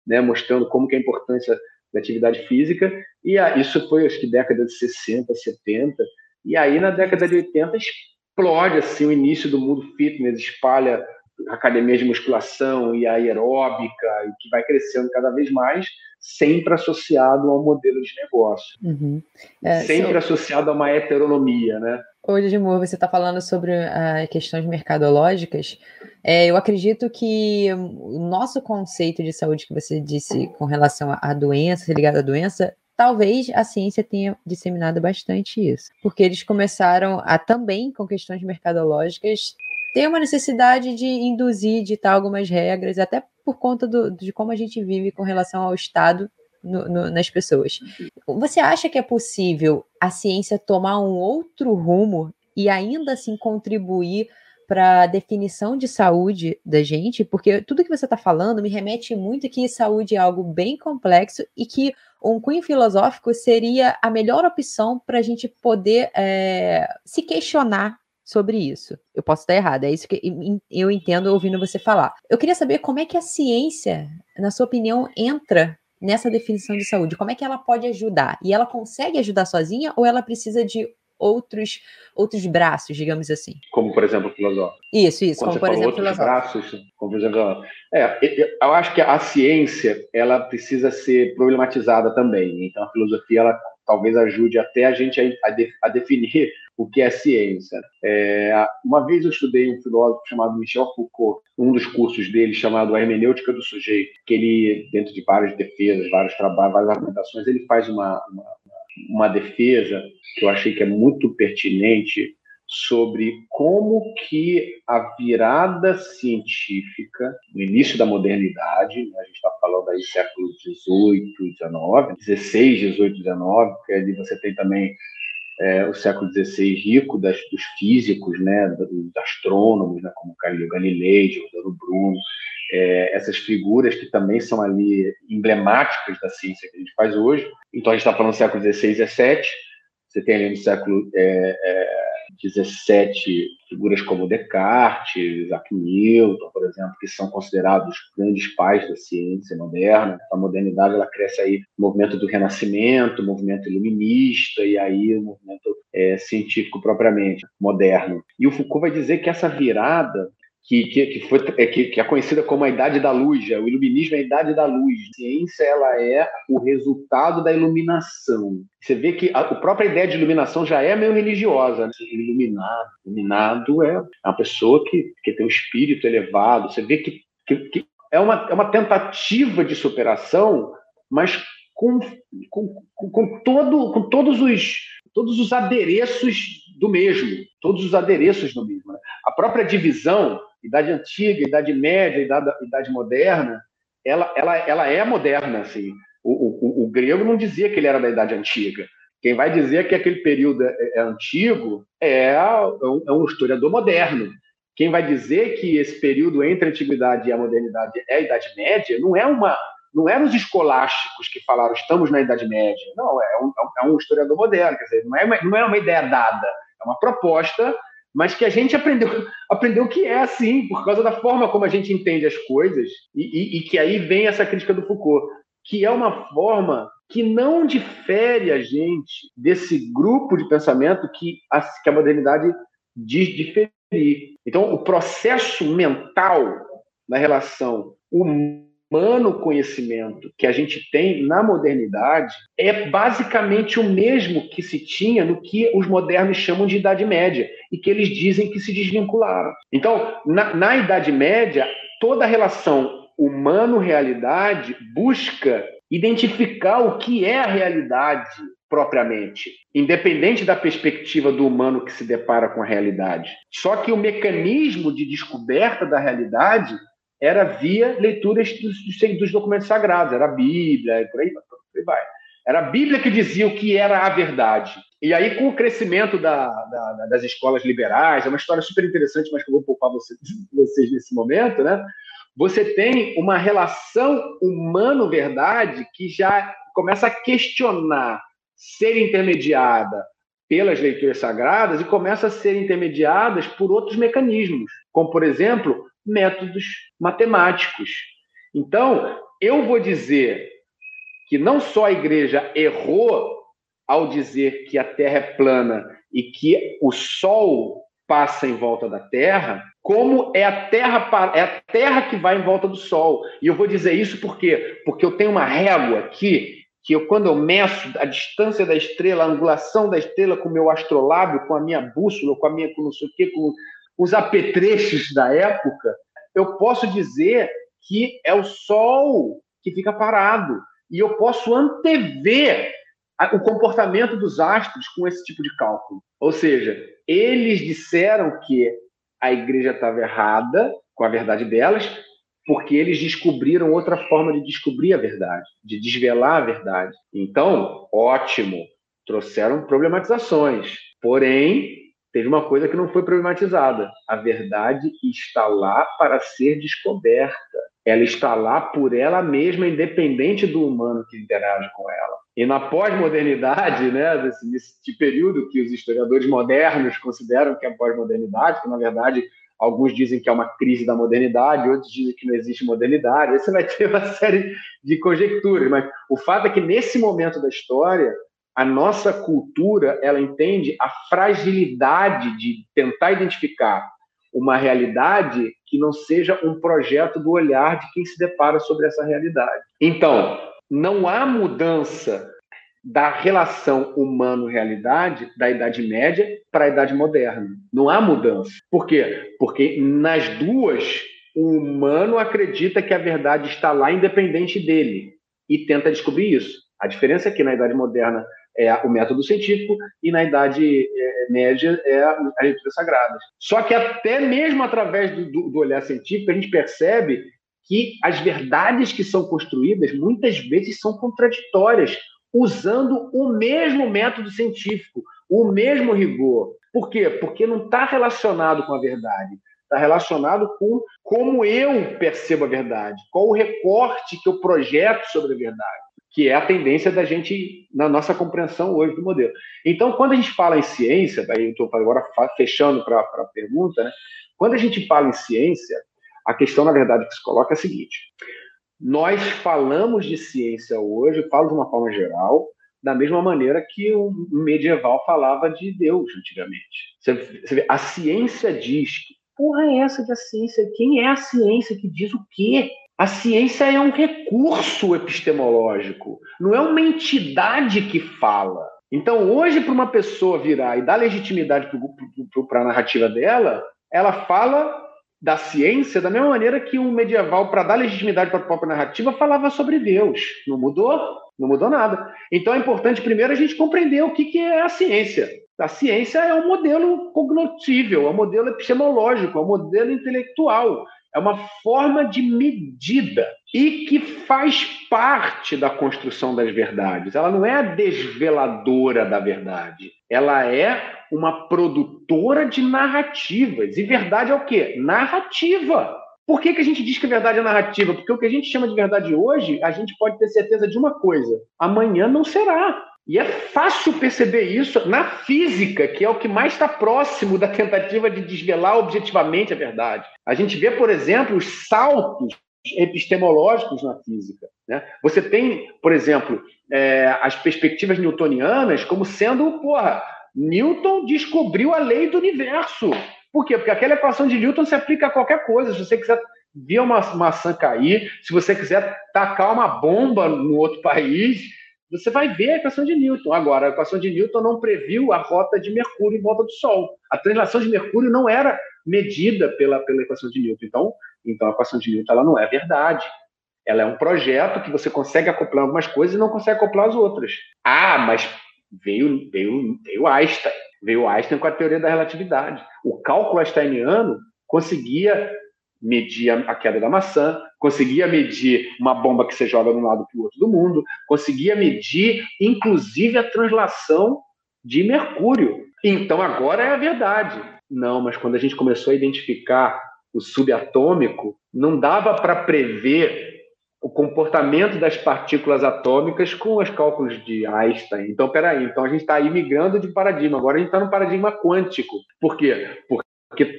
né, mostrando como que é a importância da atividade física. E ah, isso foi, acho que, década de 60, 70, e aí, na década de 80, explode assim, o início do mundo fitness, espalha academias de musculação e aeróbica, e que vai crescendo cada vez mais, sempre associado ao modelo de negócio. Uhum. É, sempre so... associado a uma heteronomia, né? Hoje, Edmur, você está falando sobre uh, questões mercadológicas. É, eu acredito que o nosso conceito de saúde que você disse com relação à doença, ligada à doença, talvez a ciência tenha disseminado bastante isso, porque eles começaram a também, com questões mercadológicas, ter uma necessidade de induzir, ditar algumas regras, até por conta do, de como a gente vive com relação ao Estado no, no, nas pessoas. Você acha que é possível a ciência tomar um outro rumo e ainda assim contribuir para a definição de saúde da gente? Porque tudo que você está falando me remete muito que saúde é algo bem complexo e que um cunho filosófico seria a melhor opção para a gente poder é, se questionar sobre isso. Eu posso estar errada, é isso que eu entendo ouvindo você falar. Eu queria saber como é que a ciência, na sua opinião, entra nessa definição de saúde. Como é que ela pode ajudar? E ela consegue ajudar sozinha ou ela precisa de outros outros braços, digamos assim. Como, por exemplo, o filosófico. Isso, isso, Quando como, por exemplo, outros braços, como, por exemplo, é, eu acho que a ciência, ela precisa ser problematizada também. Então, a filosofia, ela talvez ajude até a gente a, a, de, a definir o que é ciência. É, uma vez eu estudei um filósofo chamado Michel Foucault, um dos cursos dele chamado A Hermenêutica do Sujeito, que ele, dentro de várias defesas, vários trabalhos, várias argumentações, ele faz uma, uma, uma defesa que eu achei que é muito pertinente sobre como que a virada científica, no início da modernidade, né, a gente está falando aí século XVIII, XIX, XVI, XVIII, XIX, porque ali você tem também é, o século XVI rico das, dos físicos, né, dos astrônomos, né, como Galilei, Giordano Bruno, é, essas figuras que também são ali emblemáticas da ciência que a gente faz hoje. Então a gente está falando do século XVI e XVII, você tem ali no século é, é, 17 figuras como Descartes, Isaac Newton, por exemplo, que são considerados grandes pais da ciência moderna. A modernidade ela cresce aí no movimento do Renascimento, movimento iluminista e aí o movimento é, científico propriamente moderno. E o Foucault vai dizer que essa virada que, que, que, foi, é, que, que é conhecida como a Idade da Luz. O iluminismo é a Idade da Luz. A ciência ela é o resultado da iluminação. Você vê que a, a própria ideia de iluminação já é meio religiosa. Né? Iluminado, iluminado é uma pessoa que, que tem um espírito elevado. Você vê que, que, que é, uma, é uma tentativa de superação, mas com, com, com, todo, com todos os todos os adereços do mesmo, todos os adereços do mesmo. Né? A própria divisão Idade Antiga, Idade Média, Idade, Idade Moderna, ela, ela, ela é moderna. Assim. O, o, o, grego não dizia que ele era da Idade Antiga. Quem vai dizer que aquele período é, é antigo é, é um, é um historiador moderno. Quem vai dizer que esse período entre a antiguidade e a modernidade é a Idade Média não é uma não eram os escolásticos que falaram estamos na Idade Média. Não, é um, é um historiador moderno. Quer dizer, não é, uma, não é uma ideia dada, é uma proposta mas que a gente aprendeu, aprendeu que é assim, por causa da forma como a gente entende as coisas, e, e, e que aí vem essa crítica do Foucault, que é uma forma que não difere a gente desse grupo de pensamento que a, que a modernidade diz diferir. Então, o processo mental na relação humana humano conhecimento que a gente tem na modernidade é basicamente o mesmo que se tinha no que os modernos chamam de Idade Média e que eles dizem que se desvincularam. Então, na, na Idade Média, toda a relação humano-realidade busca identificar o que é a realidade propriamente, independente da perspectiva do humano que se depara com a realidade. Só que o mecanismo de descoberta da realidade era via leituras dos, dos documentos sagrados, era a Bíblia, por aí, por aí vai. Era a Bíblia que dizia o que era a verdade. E aí, com o crescimento da, da, das escolas liberais, é uma história super interessante, mas que eu vou poupar vocês, vocês nesse momento, né? Você tem uma relação humano-verdade que já começa a questionar ser intermediada pelas leituras sagradas e começa a ser intermediadas por outros mecanismos, como, por exemplo, métodos matemáticos. Então, eu vou dizer que não só a igreja errou ao dizer que a Terra é plana e que o Sol passa em volta da Terra, como é a Terra é a Terra que vai em volta do Sol. E eu vou dizer isso por quê? Porque eu tenho uma régua aqui que eu, quando eu meço a distância da estrela, a angulação da estrela com o meu astrolábio, com a minha bússola, com a minha com não sei o quê, com os apetrechos da época, eu posso dizer que é o Sol que fica parado. E eu posso antever o comportamento dos astros com esse tipo de cálculo. Ou seja, eles disseram que a igreja estava errada com a verdade delas, porque eles descobriram outra forma de descobrir a verdade, de desvelar a verdade. Então, ótimo, trouxeram problematizações. Porém, teve uma coisa que não foi problematizada. A verdade está lá para ser descoberta. Ela está lá por ela mesma, independente do humano que interage com ela. E na pós-modernidade, né, nesse, nesse período que os historiadores modernos consideram que é pós-modernidade, que na verdade alguns dizem que é uma crise da modernidade, outros dizem que não existe modernidade. Aí você vai ter uma série de conjecturas, mas o fato é que nesse momento da história a nossa cultura ela entende a fragilidade de tentar identificar uma realidade que não seja um projeto do olhar de quem se depara sobre essa realidade. Então, não há mudança da relação humano-realidade da Idade Média para a Idade Moderna. Não há mudança. Por quê? Porque nas duas, o humano acredita que a verdade está lá independente dele e tenta descobrir isso. A diferença é que na Idade Moderna é o método científico e na Idade é, Média é a leitura sagrada. Só que até mesmo através do, do, do olhar científico, a gente percebe que as verdades que são construídas muitas vezes são contraditórias, usando o mesmo método científico, o mesmo rigor. Por quê? Porque não está relacionado com a verdade, está relacionado com como eu percebo a verdade, qual o recorte que eu projeto sobre a verdade, que é a tendência da gente na nossa compreensão hoje do modelo. Então, quando a gente fala em ciência, aí eu estou agora fechando para a pergunta, né? quando a gente fala em ciência, a questão, na verdade, que se coloca é a seguinte: nós falamos de ciência hoje, falo de uma forma geral, da mesma maneira que o medieval falava de Deus antigamente. Você, você vê, a ciência diz que porra é essa de a ciência? Quem é a ciência que diz o quê? A ciência é um recurso epistemológico, não é uma entidade que fala. Então, hoje, para uma pessoa virar e dar legitimidade para a narrativa dela, ela fala da ciência da mesma maneira que o medieval, para dar legitimidade para a própria narrativa, falava sobre Deus. Não mudou? Não mudou nada. Então é importante primeiro a gente compreender o que, que é a ciência. A ciência é um modelo cognitível, é um modelo epistemológico, é um modelo intelectual, é uma forma de medida e que faz parte da construção das verdades. Ela não é a desveladora da verdade, ela é uma produtora de narrativas. E verdade é o quê? Narrativa. Por que, que a gente diz que a verdade é narrativa? Porque o que a gente chama de verdade hoje, a gente pode ter certeza de uma coisa: amanhã não será. E é fácil perceber isso na física, que é o que mais está próximo da tentativa de desvelar objetivamente a verdade. A gente vê, por exemplo, os saltos epistemológicos na física. Né? Você tem, por exemplo, é, as perspectivas newtonianas como sendo, porra, Newton descobriu a lei do universo. Por quê? Porque aquela equação de Newton se aplica a qualquer coisa. Se você quiser ver uma maçã cair, se você quiser tacar uma bomba no outro país, você vai ver a equação de Newton. Agora, a equação de Newton não previu a rota de Mercúrio em volta do Sol. A translação de Mercúrio não era medida pela, pela equação de Newton. Então, então, a equação de Newton ela não é verdade. Ela é um projeto que você consegue acoplar algumas coisas e não consegue acoplar as outras. Ah, mas veio, veio, veio Einstein. Veio Einstein com a teoria da relatividade. O cálculo einsteiniano conseguia medir a queda da maçã, conseguia medir uma bomba que você joga de um lado para o outro do mundo, conseguia medir, inclusive, a translação de Mercúrio. Então agora é a verdade. Não, mas quando a gente começou a identificar o subatômico, não dava para prever o comportamento das partículas atômicas com os cálculos de Einstein. Então, peraí, então a gente está aí migrando de paradigma. Agora a gente está no paradigma quântico. Por quê? Porque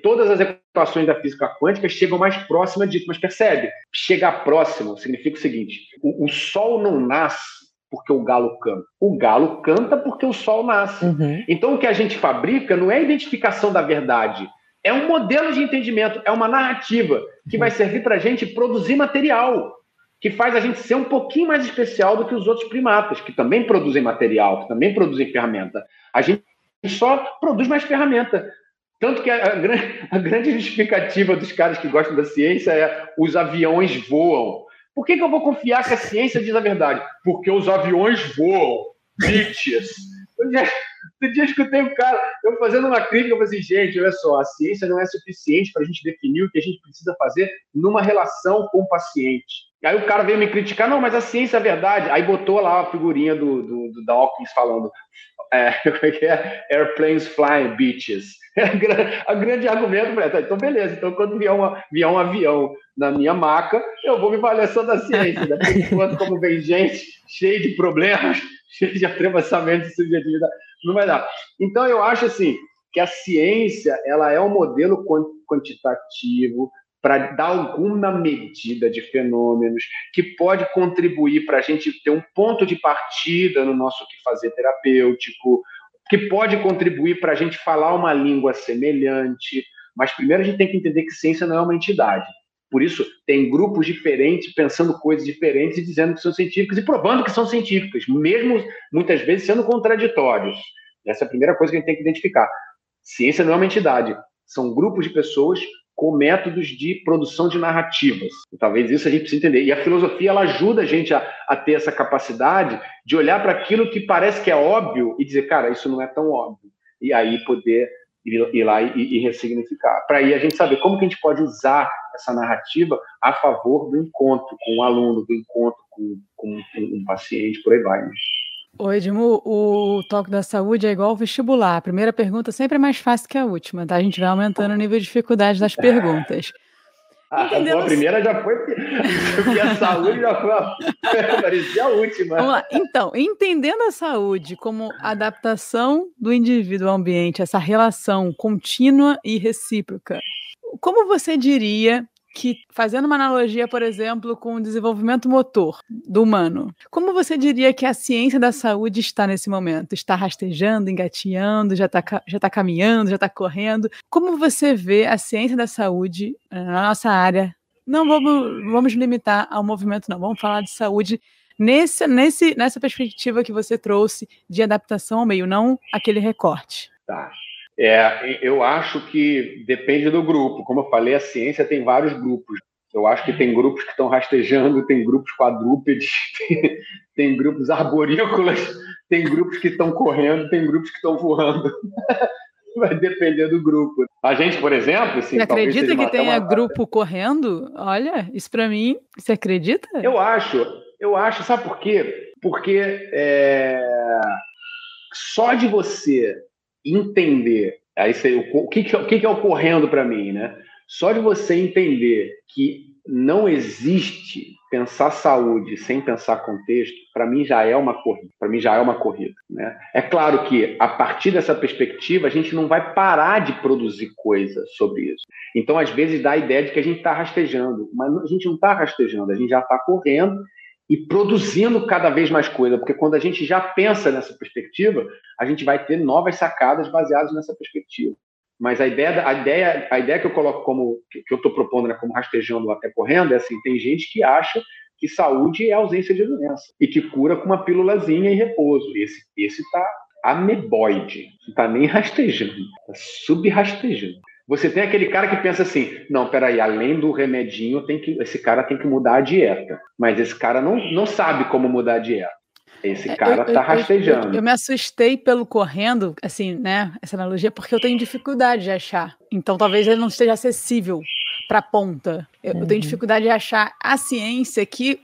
todas as equações da física quântica chegam mais próximas disso. Mas percebe? Chegar próximo significa o seguinte: o, o Sol não nasce porque o galo canta. O galo canta porque o Sol nasce. Uhum. Então, o que a gente fabrica não é a identificação da verdade. É um modelo de entendimento, é uma narrativa que vai servir para a gente produzir material que faz a gente ser um pouquinho mais especial do que os outros primatas, que também produzem material, que também produzem ferramenta. A gente só produz mais ferramenta. Tanto que a, a, a grande justificativa dos caras que gostam da ciência é os aviões voam. Por que, que eu vou confiar que a ciência diz a verdade? Porque os aviões voam. Bitches. Outro dia escutei um cara, eu fazendo uma crítica, eu falei assim, gente, olha só, a ciência não é suficiente para a gente definir o que a gente precisa fazer numa relação com o paciente. Aí o cara veio me criticar, não, mas a ciência é verdade. Aí botou lá a figurinha do, do, do Dawkins falando é, é, é, airplanes flying beaches. a grande argumento, tá, então beleza, então quando vier, uma, vier um avião na minha maca, eu vou me valer só da ciência. Né? Enquanto, como vem gente cheia de problemas, cheia de atravessamento de subjetividade, não vai dar. Então eu acho assim que a ciência ela é um modelo quantitativo, para dar alguma medida de fenômenos que pode contribuir para a gente ter um ponto de partida no nosso que fazer terapêutico, que pode contribuir para a gente falar uma língua semelhante. Mas primeiro a gente tem que entender que ciência não é uma entidade. Por isso, tem grupos diferentes pensando coisas diferentes e dizendo que são científicas e provando que são científicas, mesmo muitas vezes sendo contraditórios. Essa é a primeira coisa que a gente tem que identificar. Ciência não é uma entidade, são grupos de pessoas com métodos de produção de narrativas. E talvez isso a gente precise entender. E a filosofia ela ajuda a gente a, a ter essa capacidade de olhar para aquilo que parece que é óbvio e dizer, cara, isso não é tão óbvio. E aí poder ir, ir lá e, e ressignificar. Para aí a gente saber como que a gente pode usar essa narrativa a favor do encontro com o aluno, do encontro com, com, com um paciente, por aí vai. Né? Oi, Edmo, o toque da saúde é igual ao vestibular. A primeira pergunta sempre é mais fácil que a última, tá? A gente vai aumentando o nível de dificuldade das perguntas. Ah, a primeira já foi porque a saúde já foi parecia a última. Vamos lá. Então, entendendo a saúde como adaptação do indivíduo ao ambiente, essa relação contínua e recíproca, como você diria que, fazendo uma analogia, por exemplo, com o desenvolvimento motor do humano, como você diria que a ciência da saúde está nesse momento? Está rastejando, engatinhando, já está já tá caminhando, já está correndo? Como você vê a ciência da saúde eh, na nossa área? Não vamos, vamos limitar ao movimento, não. Vamos falar de saúde nesse, nesse, nessa perspectiva que você trouxe de adaptação ao meio, não aquele recorte. Tá. É, eu acho que depende do grupo. Como eu falei, a ciência tem vários grupos. Eu acho que tem grupos que estão rastejando, tem grupos quadrúpedes, tem, tem grupos arborícolas, tem grupos que estão correndo, tem grupos que estão voando. Vai depender do grupo. A gente, por exemplo, assim, você acredita que tenha grupo correndo? Olha, isso para mim, você acredita? Eu acho, eu acho. Sabe por quê? Porque é... só de você entender, aí você, o, que, que, o que, que é ocorrendo para mim, né? Só de você entender que não existe pensar saúde sem pensar contexto, para mim já é uma corrida. Para mim já é uma corrida, né? É claro que a partir dessa perspectiva a gente não vai parar de produzir coisa sobre isso. Então às vezes dá a ideia de que a gente está rastejando, mas a gente não está rastejando, a gente já está correndo e produzindo cada vez mais coisa, porque quando a gente já pensa nessa perspectiva, a gente vai ter novas sacadas baseadas nessa perspectiva. Mas a ideia, a ideia, a ideia que eu coloco como que eu estou propondo, né, como rastejando até correndo, é assim: tem gente que acha que saúde é ausência de doença e que cura com uma pílulazinha e repouso. Esse esse está ameboide, não está nem rastejando, está subrastejando. Você tem aquele cara que pensa assim: não, peraí, além do remedinho, tem que, esse cara tem que mudar a dieta. Mas esse cara não, não sabe como mudar a dieta. Esse é, cara está rastejando. Eu, eu, eu, me assustei pelo correndo, assim, né? Essa analogia, porque eu tenho dificuldade de achar. Então talvez ele não esteja acessível para a ponta. Eu, uhum. eu tenho uhum. dificuldade de achar a ciência que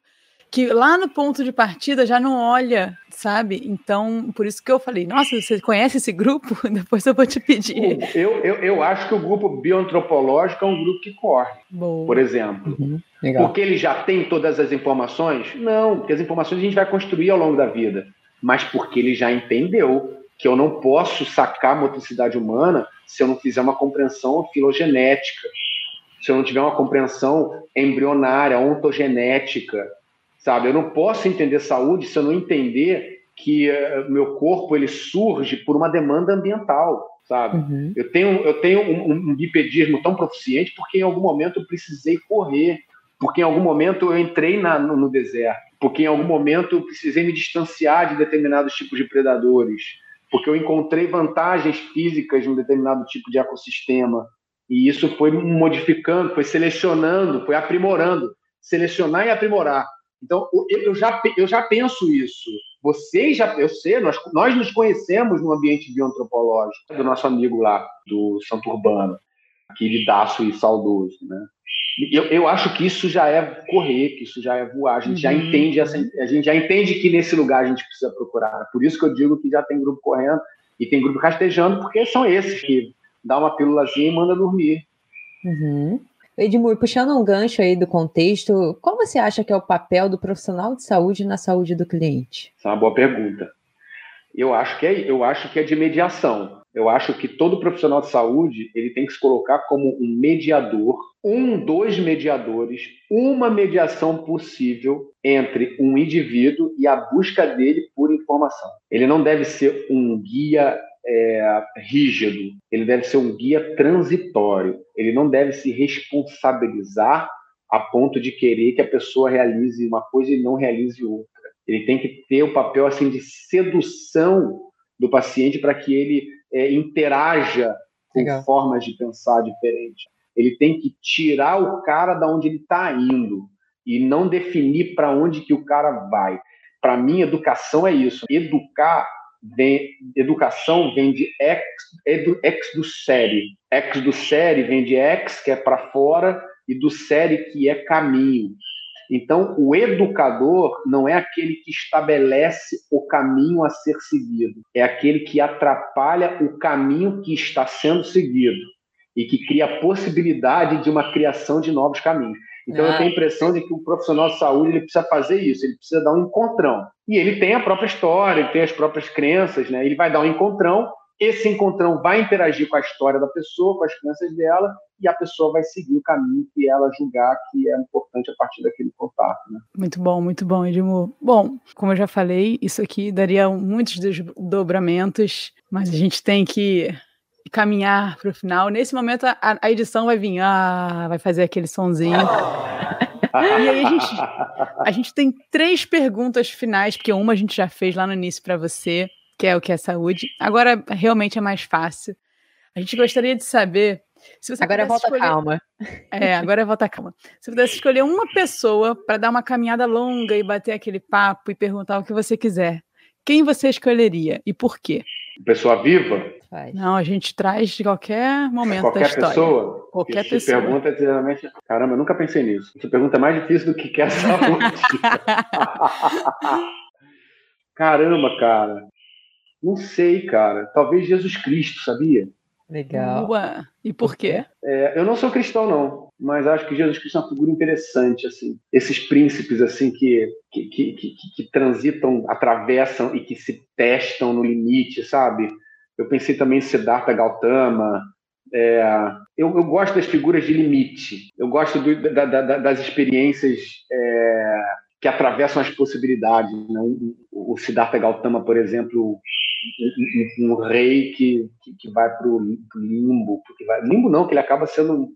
que lá no ponto de partida já não olha, sabe? Então, por isso que eu falei, nossa, você conhece esse grupo? Depois eu vou te pedir. Eu, eu, eu acho que o grupo bioantropológico é um grupo que corre, Boa. por exemplo. Uhum. Porque ele já tem todas as informações? Não, porque as informações a gente vai construir ao longo da vida. Mas porque ele já entendeu que eu não posso sacar a motricidade humana se eu não fizer uma compreensão filogenética, se eu não tiver uma compreensão embrionária, ontogenética, sabe? Eu não posso entender saúde se eu não entender que uh, meu corpo ele surge por uma demanda ambiental, sabe? Uhum. Eu tenho eu tenho um, um, bipedismo tão proficiente porque em algum momento eu precisei correr, porque em algum momento eu entrei na, no, no deserto, porque em algum momento eu precisei me distanciar de determinados tipos de predadores, porque eu encontrei vantagens físicas de um determinado tipo de ecossistema e isso foi modificando, foi selecionando, foi aprimorando, selecionar e aprimorar. Então, eu já, eu já penso isso. Vocês já, eu sei, nós, nós nos conhecemos no ambiente bioantropológico do nosso amigo lá, do Santo Urbano, aquele daço e saudoso, né? Eu, eu acho que isso já é correr, que isso já é voar. A gente uhum. já entende essa, a gente já entende que nesse lugar a gente precisa procurar. Por isso que eu digo que já tem grupo correndo e tem grupo rastejando, porque são esses que dá uma pílulazinha e manda dormir. Uhum. Edmur, puxando um gancho aí do contexto, qual você acha que é o papel do profissional de saúde na saúde do cliente? Essa é uma boa pergunta. Eu acho que é, eu acho que é de mediação. Eu acho que todo profissional de saúde ele tem que se colocar como um mediador, um dos mediadores, uma mediação possível entre um indivíduo e a busca dele por informação. Ele não deve ser um guia é, rígido, ele deve ser um guia transitório, ele não deve se responsabilizar a ponto de querer que a pessoa realize uma coisa e não realize outra. Ele tem que ter o papel assim de sedução do paciente para que ele é, interaja com Legal. formas de pensar diferentes. Ele tem que tirar o cara da onde ele está indo e não definir para onde que o cara vai. Para mim, educação é isso. Educar vem, educação vem de ex, edu, ex do série. Ex do série vem de ex, que é para fora, e do série, que é caminho. Então, o educador não é aquele que estabelece o caminho a ser seguido, é aquele que atrapalha o caminho que está sendo seguido e que cria a possibilidade de uma criação de novos caminhos. Então, ah. eu tenho a impressão de que o profissional de saúde ele precisa fazer isso, ele precisa dar um encontrão. E ele tem a própria história, ele tem as próprias crenças, né? ele vai dar um encontrão esse encontrão vai interagir com a história da pessoa, com as crenças dela, e a pessoa vai seguir o caminho que ela julgar que é importante a partir daquele contato. Né? Muito bom, muito bom, Edmo. Bom, como eu já falei, isso aqui daria muitos desdobramentos, mas a gente tem que caminhar para o final. Nesse momento, a, a, edição vai vir, ah, vai fazer aquele sonzinho. e aí a gente, a gente tem três perguntas finais, porque uma a gente já fez lá no início para você que é o que é saúde. Agora realmente é mais fácil. A gente gostaria de saber se você agora volta escolher... calma. É, agora é volta calma. Se pudesse escolher uma pessoa para dar uma caminhada longa e bater aquele papo e perguntar o que você quiser, quem você escolheria e por quê? Pessoa viva? Não, a gente traz de qualquer momento qualquer da história. Pessoa? Qualquer Essa pessoa. pergunta geralmente, caramba, eu nunca pensei nisso. Essa pergunta é mais difícil do que quer saúde. caramba, cara. Não sei, cara. Talvez Jesus Cristo, sabia? Legal. Ué. E por quê? É, eu não sou cristão, não, mas acho que Jesus Cristo é uma figura interessante, assim. Esses príncipes, assim, que, que, que, que, que transitam, atravessam e que se testam no limite, sabe? Eu pensei também em Siddhartha Gautama. É, eu, eu, gosto das figuras de limite. Eu gosto do, da, da, das experiências é, que atravessam as possibilidades. Né? O, o Siddhartha Gautama, por exemplo, um, um, um rei que, que, que vai para o limbo, porque vai, limbo não, que ele acaba sendo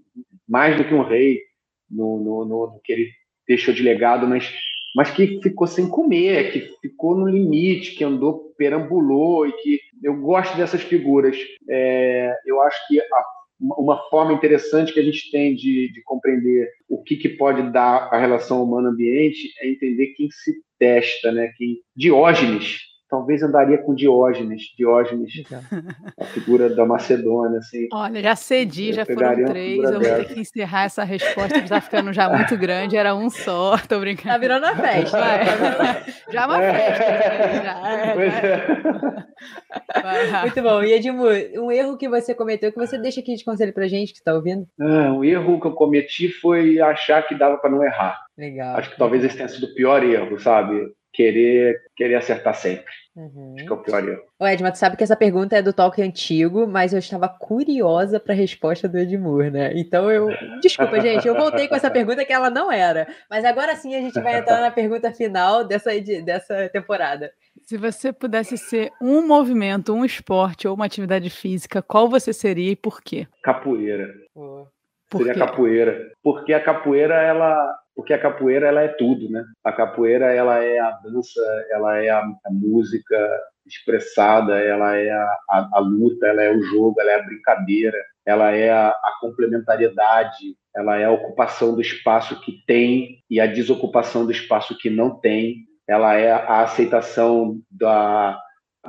mais do que um rei no, no, no, que ele deixou de legado, mas mas que ficou sem comer, que ficou no limite, que andou, perambulou e que eu gosto dessas figuras. É, eu acho que a uma forma interessante que a gente tem de, de compreender o que, que, pode dar a relação humano-ambiente é entender quem se testa, né? Quem, Diógenes, talvez andaria com Diógenes, Diógenes, a figura da Macedônia, assim. Olha, já cedi, já foram três, eu vou ter que encerrar essa resposta, que está ficando já muito grande, era um só, tô brincando. Tá virando a festa, já é uma é. festa. Já, é, já. Muito bom. E Edmur, um erro que você cometeu, que você deixa aqui de conselho pra gente que está ouvindo? Ah, o erro que eu cometi foi achar que dava para não errar. Legal. Acho que talvez esse tenha sido o pior erro, sabe? Querer, querer acertar sempre. Uhum. Acho que é o pior erro. O Edmar, tu sabe que essa pergunta é do talk antigo, mas eu estava curiosa para a resposta do Edmur, né? Então eu. Desculpa, gente, eu voltei com essa pergunta que ela não era. Mas agora sim a gente vai entrar na pergunta final dessa, dessa temporada. Se você pudesse ser um movimento, um esporte ou uma atividade física, qual você seria e por quê? Capoeira. Seria capoeira. Porque a capoeira, ela, porque a capoeira ela é tudo, né? A capoeira ela é a dança, ela é a, a música expressada, ela é a, a, a, luta, ela é o jogo, ela é a brincadeira, ela é a, complementariedade, ela é a ocupação do espaço que tem e a desocupação do espaço que não tem, ela é a aceitação da,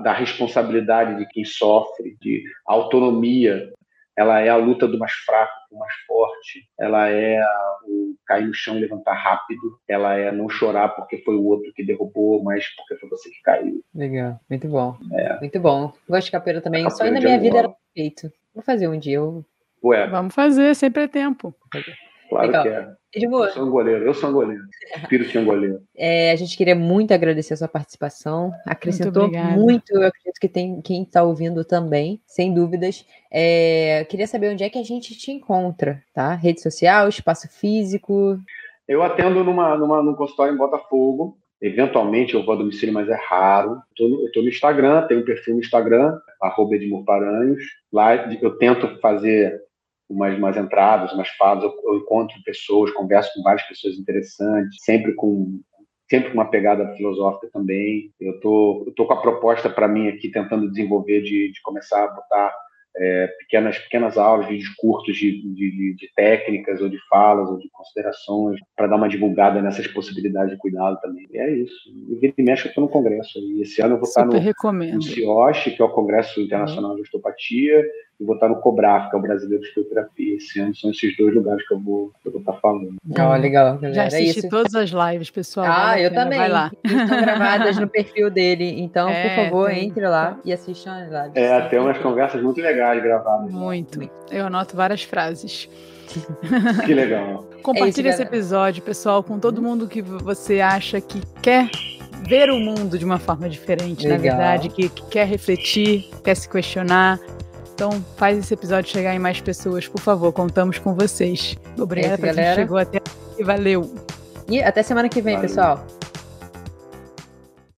da responsabilidade de quem sofre, de autonomia ela é a luta do mais fraco com o mais forte, ela é o cair no chão e levantar rápido, ela é não chorar porque foi o outro que derrubou, mas porque foi você que caiu. Legal, muito bom. É. Muito bom. Gosto de capoeira também. Capoeira Só na minha vida era feito. Vou fazer um dia. Eu... Ué. Vamos fazer, sempre é tempo. Claro Legal. que é. Edmur. Eu sou um goleiro, eu sou um goleiro. Espírito de um goleiro. É, a gente queria muito agradecer a sua participação. Acrescentou muito, muito eu acredito que tem quem está ouvindo também, sem dúvidas. É, queria saber onde é que a gente te encontra, tá? Rede social, espaço físico. Eu atendo numa, numa, num consultório em Botafogo. Eventualmente eu vou a domicílio, mas é raro. Eu estou no Instagram, tenho um perfil no Instagram, arroba Edmur Paranhos. Lá eu tento fazer umas, umas entradas, umas falas, eu, eu, encontro pessoas, converso com várias pessoas interessantes, sempre com sempre com uma pegada filosófica também. Eu tô, eu tô com a proposta para mim aqui tentando desenvolver de, de começar a botar é, pequenas, pequenas aulas, vídeos curtos de, de, de, técnicas ou de falas ou de considerações para dar uma divulgada nessas possibilidades de cuidado também. E é isso. E vira e mexe, eu estou no congresso. E esse ano eu vou Super estar no, no CIOSH, que é o Congresso Internacional uhum. de Osteopatia, e vou estar no COBRAF, que é o Brasileiro de Fisioterapia. Esse ano são esses dois lugares que eu vou, que eu vou estar falando. Oh, legal, galera. Já assisti é isso. todas as lives, pessoal. Ah, eu também. Vai lá. Estão gravadas no perfil dele. Então, é, por favor, tem. entre lá e assistam as lives. É, tem umas conversas muito legais gravadas. Muito. Eu anoto várias frases. Que legal. Compartilhe é esse episódio, pessoal, com todo mundo que você acha que quer ver o mundo de uma forma diferente, Legal. na verdade, que, que, quer refletir, quer se questionar, então, faz esse episódio chegar em mais pessoas, por favor. Contamos com vocês. Obrigada é por quem chegou até aqui. Valeu. E até semana que vem, Valeu. pessoal.